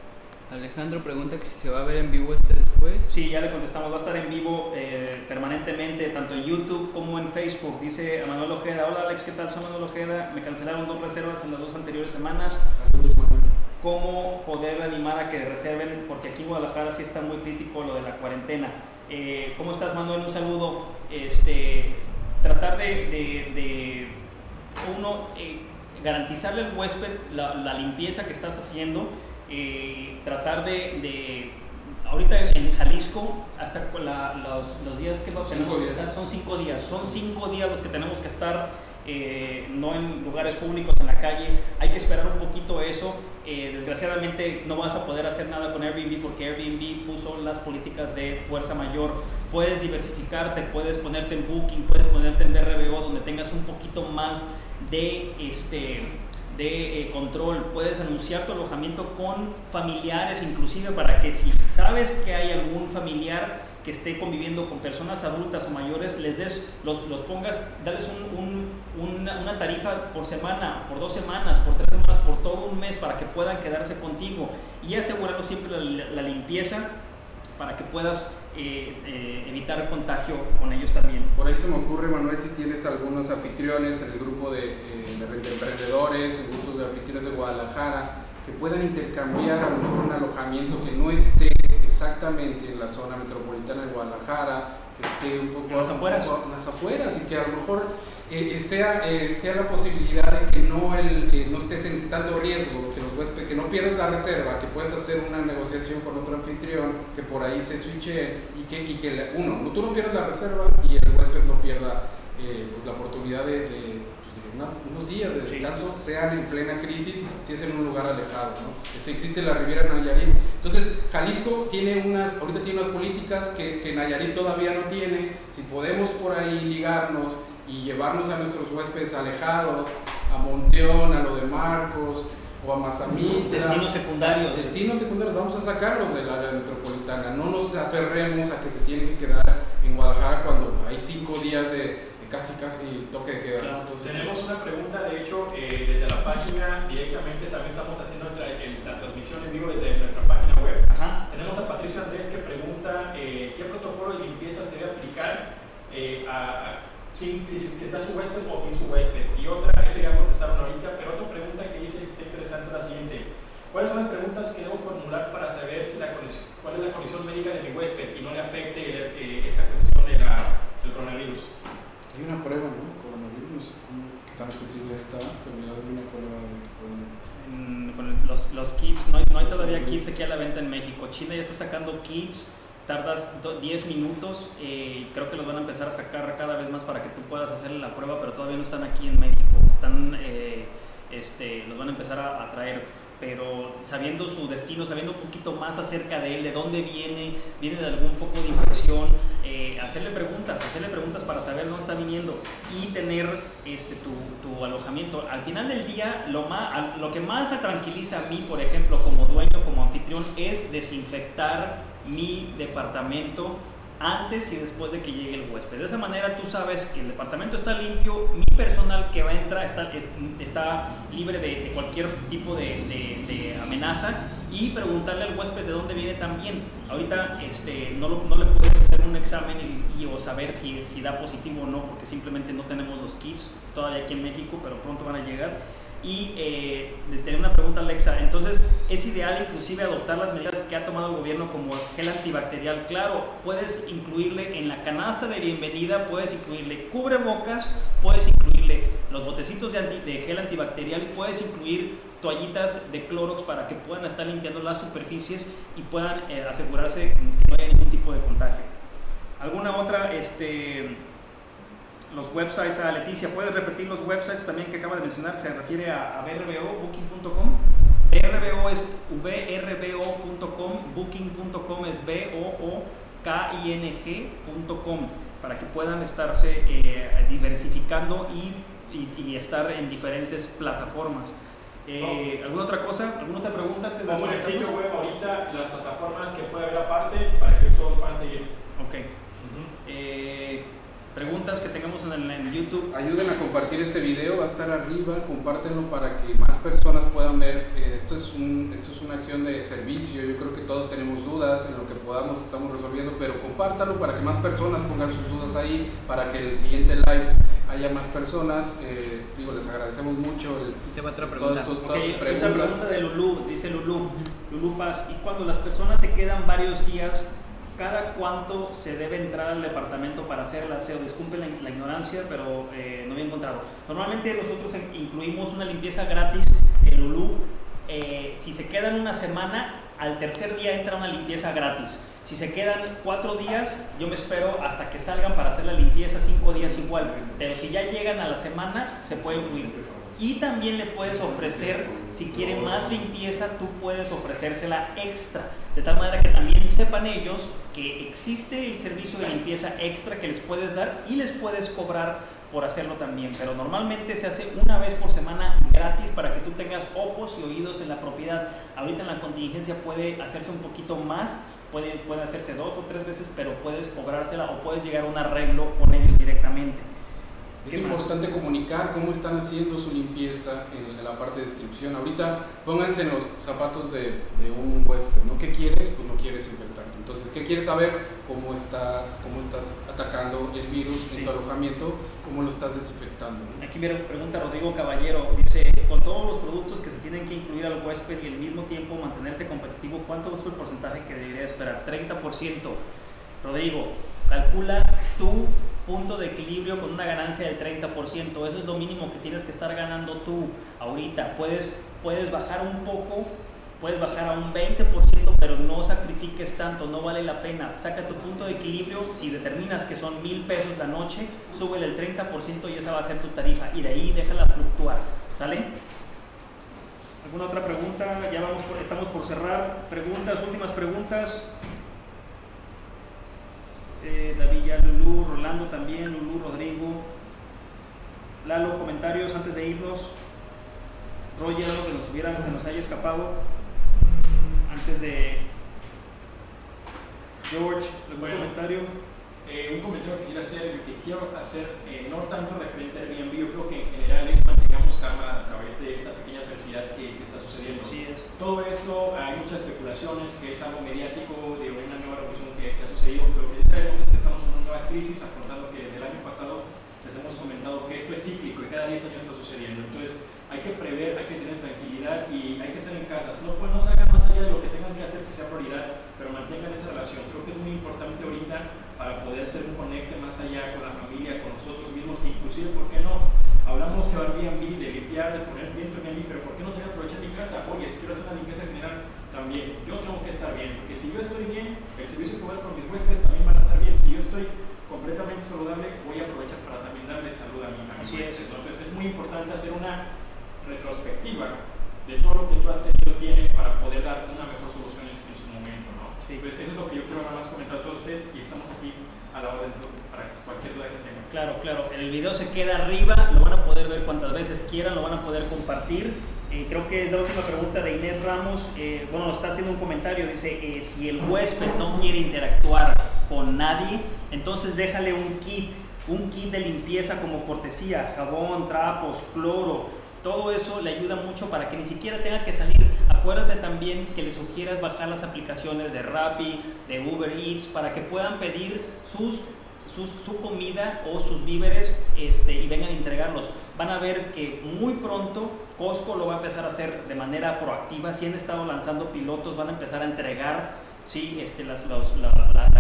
Alejandro pregunta que si se va a ver en vivo este después. Sí, ya le contestamos, va a estar en vivo eh, permanentemente, tanto en YouTube como en Facebook. Dice Manuel Ojeda, hola Alex, ¿qué tal? Soy Manuel Ojeda, me cancelaron dos reservas en las dos anteriores semanas. ¿Cómo poder animar a que reserven? Porque aquí en Guadalajara sí está muy crítico lo de la cuarentena. Eh, ¿Cómo estás Manuel? Un saludo. Este, tratar de, uno, eh, garantizarle al huésped la limpieza que estás haciendo, eh, tratar de, de- ahorita en Jalisco, hasta la- los, los días que tenemos Cinco que días. estar, son cinco días, son cinco días los que tenemos que estar, eh, no en lugares públicos, en la calle, hay que esperar un poquito eso, Eh, desgraciadamente no vas a poder hacer nada con Airbnb porque Airbnb puso las políticas de fuerza mayor, puedes diversificarte, puedes ponerte en Booking, puedes ponerte en DRBO donde tengas un poquito más de este de eh, control, puedes anunciar tu alojamiento con familiares inclusive para que si sabes que hay algún familiar que esté conviviendo con personas adultas o mayores, les des, los, los pongas, dales un- un- una, una tarifa por semana, por dos semanas, por tres semanas, por todo un mes para que puedan quedarse contigo y asegurando siempre la, la limpieza para que puedas eh, eh, evitar contagio con ellos también. Por ahí se me ocurre, Manuel, si tienes algunos anfitriones en el grupo de, de emprendedores, el grupo de anfitriones de Guadalajara, que puedan intercambiar a lo mejor un alojamiento que no esté exactamente en la zona metropolitana de Guadalajara, que esté un poco En las afueras. poco en las afueras y que a lo mejor eh, eh, sea, eh, sea la posibilidad de que no, el, eh, no estés en tanto riesgo, que, los huéspedes, que no pierdas la reserva, que puedes hacer una negociación con otro anfitrión, que por ahí se switche y que, y que uno, no, tú no pierdas la reserva y el huésped no pierda pues, la oportunidad de una- unos días de Sí. descanso, sean en plena crisis, si es en un lugar alejado. ¿no? Este, existe la Riviera Nayarit. Entonces, Jalisco tiene unas, ahorita tiene unas políticas que, que Nayarit todavía no tiene. Si podemos por ahí ligarnos y llevarnos a nuestros huéspedes alejados, a Monteón, a lo de Marcos o a Mazamitla. Destinos secundarios. Destinos secundarios, vamos a sacarlos del área metropolitana. No nos aferremos a que se tienen que quedar en Guadalajara cuando hay cinco días de, de casi casi toque de queda. Claro. Entonces, Tenemos una pregunta, de hecho, eh, desde la página directamente también estamos haciendo el tra- el- la transmisión en vivo desde nuestra página web. Ajá. Tenemos a Patricio Andrés que pregunta eh, qué protocolo de limpieza se debe aplicar eh, a, si, si está su huésped o sin su huésped. Y otra, eso ya contestaron ahorita, pero otra pregunta que dice que está interesante es la siguiente. ¿Cuáles son las preguntas que debo formular para saber si la condición- cuál es la condición médica de mi huésped y no le afecte eh, esta cuestión de la- del coronavirus? Hay una prueba, ¿no? Coronavirus, ¿cómo- ¿qué tan accesible está? Pero ya hay una prueba de que pueden- en- con los, los kits, no hay, no hay todavía kits aquí a la venta en México. China ya está sacando kits tardas do- 10 minutos, eh, creo que los van a empezar a sacar cada vez más para que tú puedas hacerle la prueba, pero todavía no están aquí en México, están, eh, este, los van a empezar a, a traer pero sabiendo su destino, sabiendo un poquito más acerca de él, de dónde viene, viene de algún foco de infección, hacerle preguntas, hacerle preguntas para saber dónde está viniendo y tener este, tu, tu alojamiento. Al final del día, lo, más, lo que más me tranquiliza a mí, por ejemplo, como dueño, como anfitrión, es desinfectar mi departamento antes y después de que llegue el huésped. De esa manera tú sabes que el departamento está limpio, mi personal que va a entrar está, es- está libre de, cualquier tipo de amenaza y preguntarle al huésped de dónde viene también. Ahorita este, no, no le puedes hacer un examen y, y- o saber si, si da positivo o no porque simplemente no tenemos los kits todavía aquí en México, pero pronto van a llegar y eh, tener una pregunta Alexa. Entonces es ideal inclusive adoptar las medidas que ha tomado el gobierno como gel antibacterial. Claro, puedes incluirle en la canasta de bienvenida, puedes incluirle cubrebocas, puedes incluirle los botecitos de, anti- de gel antibacterial, puedes incluir toallitas de Clorox para que puedan estar limpiando las superficies y puedan eh, asegurarse que no haya ningún tipo de contagio. ¿Alguna otra, este, los websites, a Leticia, ¿puedes repetir los websites también que acaba de mencionar? Se refiere a, a BRBO, booking.com. BRBO es vrbo.com, booking.com es B-O-O-K-I-N-G.com para que puedan estarse eh, diversificando y, y- y estar en diferentes plataformas. Eh, ¿Alguna otra cosa? ¿Alguna otra pregunta antes de en el sitio web ahorita las plataformas que puede haber aparte para que todos puedan seguir. Ok. Eh, preguntas que tengamos en, el, en YouTube. Ayuden a compartir este video, va a estar arriba, compártenlo para que más personas puedan ver. Eh, esto, es un, esto es una acción de servicio, yo creo que todos tenemos dudas, en lo que podamos estamos resolviendo, pero compártanlo para que más personas pongan sus dudas ahí, para que el siguiente live haya más personas. Eh, digo, les agradecemos mucho el, Y te va otra todas, pregunta. todas esta preguntas. pregunta de Lulú, dice Lulú, Lulú Paz, y cuando las personas se quedan varios días, ¿cada cuánto se debe entrar al departamento para hacer el aseo? Disculpen la, ignorancia, pero eh, no había encontrado. Normalmente nosotros incluimos una limpieza gratis en Lulú. Eh, si se quedan una semana, al tercer día entra una limpieza gratis. Si se quedan cuatro días, yo me espero hasta que salgan para hacer la limpieza cinco días igual. Pero si ya llegan a la semana, se puede incluir. Y también le puedes ofrecer, si quieren más limpieza, tú puedes ofrecérsela extra. De tal manera que también sepan ellos que existe el servicio de limpieza extra que les puedes dar y les puedes cobrar por hacerlo también. Pero normalmente se hace una vez por semana gratis para que tú tengas ojos y oídos en la propiedad. Ahorita en la contingencia puede hacerse un poquito más, puede, puede hacerse dos o tres veces, pero puedes cobrársela o puedes llegar a un arreglo con ellos directamente. Es importante comunicar cómo están haciendo su limpieza en, la parte de descripción. Ahorita pónganse en los zapatos de, de un huésped, ¿no? ¿Qué quieres? Pues no quieres infectarte. Entonces, ¿qué quieres saber? ¿Cómo estás, cómo estás atacando el virus en tu alojamiento? ¿Cómo lo estás desinfectando? ¿no? Aquí me pregunta Rodrigo Caballero, dice, con todos los productos que se tienen que incluir al huésped y al mismo tiempo mantenerse competitivo, ¿cuánto es el porcentaje que debería esperar? 30%. Rodrigo, calcula tu punto de equilibrio con una ganancia del 30%. Eso es lo mínimo que tienes que estar ganando tú ahorita. Puedes, puedes bajar un poco, puedes bajar a un 20%, pero no sacrifiques tanto, no vale la pena. Saca tu punto de equilibrio. Si determinas que son mil pesos la noche, súbele el 30% y esa va a ser tu tarifa. Y de ahí déjala fluctuar. ¿Sale? ¿Alguna otra pregunta? Ya vamos por- estamos por cerrar. Preguntas, últimas preguntas. Eh, David ya, Lulú, Rolando también, Lulú, Rodrigo. Lalo, comentarios antes de irnos. Roger, algo que nos hubiera, se nos haya escapado. Antes de. George, ¿algún Bueno. comentario? Eh, un comentario que quiero hacer, que quiero hacer eh, no tanto referente al Airbnb, yo creo que en general es mantengamos calma a través de esta pequeña adversidad que, que está sucediendo. Así es. Todo esto, hay muchas especulaciones, que es algo mediático de una nueva que, que ha sucedido, pero que ya sabemos es que estamos en una nueva crisis, afrontando que desde el año pasado les hemos comentado que esto es cíclico y cada 10 años está sucediendo. Entonces, hay que prever, hay que tener tranquilidad y hay que estar en casa. No, pues, no salgan más allá de lo que tengan que hacer que sea prioridad, pero mantengan esa relación. Creo que es muy importante ahorita para poder hacer un conecte más allá con la familia, con nosotros mismos, inclusive, ¿por qué no? Hablamos de Airbnb, de limpiar, de poner bien tu Airbnb, pero ¿por qué no también aprovechar mi casa? Oye, si quiero hacer una limpieza general, también yo tengo que estar bien, porque si yo estoy bien, el servicio que voy a dar con mis huéspedes también van a estar bien. Si yo estoy completamente saludable, voy a aprovechar para también darle salud a mi, a mi huésped. Entonces es muy importante hacer una retrospectiva de todo lo que tú has tenido, tienes para poder dar una mejor solución en, en su momento, ¿no? Sí. Pues eso es lo que yo quiero nada más comentar a todos ustedes y estamos aquí a la orden para cualquier duda que tengan. Claro, claro. El video se queda arriba, lo van a poder ver cuantas veces quieran, lo van a poder compartir. Eh, creo que es la última pregunta de Inés Ramos. Eh, bueno, nos está haciendo un comentario. Dice, eh, si el huésped no quiere interactuar con nadie, entonces déjale un kit, un kit de limpieza como cortesía, jabón, trapos, cloro. Todo eso le ayuda mucho para que ni siquiera tenga que salir. Acuérdate también que le sugieras bajar las aplicaciones de Rappi, de Uber Eats, para que puedan pedir sus sus- su comida o sus víveres este, y vengan a entregarlos. Van a ver que muy pronto Costco lo va a empezar a hacer de manera proactiva. Si han estado lanzando pilotos, van a empezar a entregar ¿sí? este, la,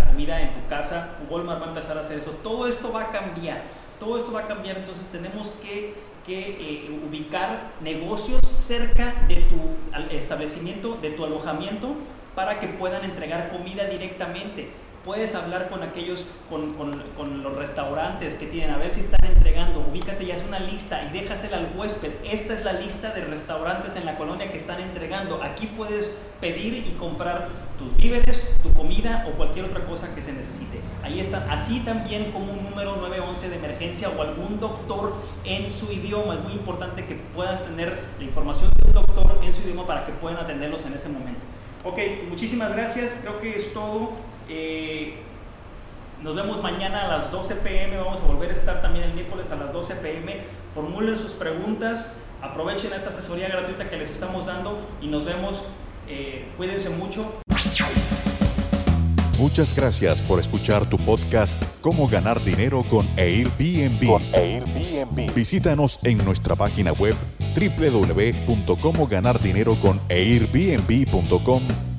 comida en tu casa. Walmart va a empezar a hacer eso. Todo esto va a cambiar. Todo esto va a cambiar. Entonces tenemos que, que, eh, ubicar negocios cerca de tu establecimiento, de tu alojamiento, para que puedan entregar comida directamente puedes hablar con aquellos, con, los restaurantes que tienen, a ver si están entregando, ubícate y haz una lista y déjasela al huésped. Esta es la lista de restaurantes en la colonia que están entregando. Aquí puedes pedir y comprar tus víveres, tu comida o cualquier otra cosa que se necesite. Ahí están. Así también como un número 911 de emergencia o algún doctor en su idioma. Es muy importante que puedas tener la información de un doctor en su idioma para que puedan atenderlos en ese momento. Ok, muchísimas gracias. Creo que es todo. Eh, nos vemos mañana a las 12 pm. Vamos a volver a estar también el miércoles a las 12 pm. Formulen sus preguntas. Aprovechen esta asesoría gratuita que les estamos dando y nos vemos. Eh, cuídense mucho. Muchas gracias por escuchar tu podcast Cómo ganar dinero con Airbnb. Con Airbnb. Visítanos en nuestra página web www.comoganardinero con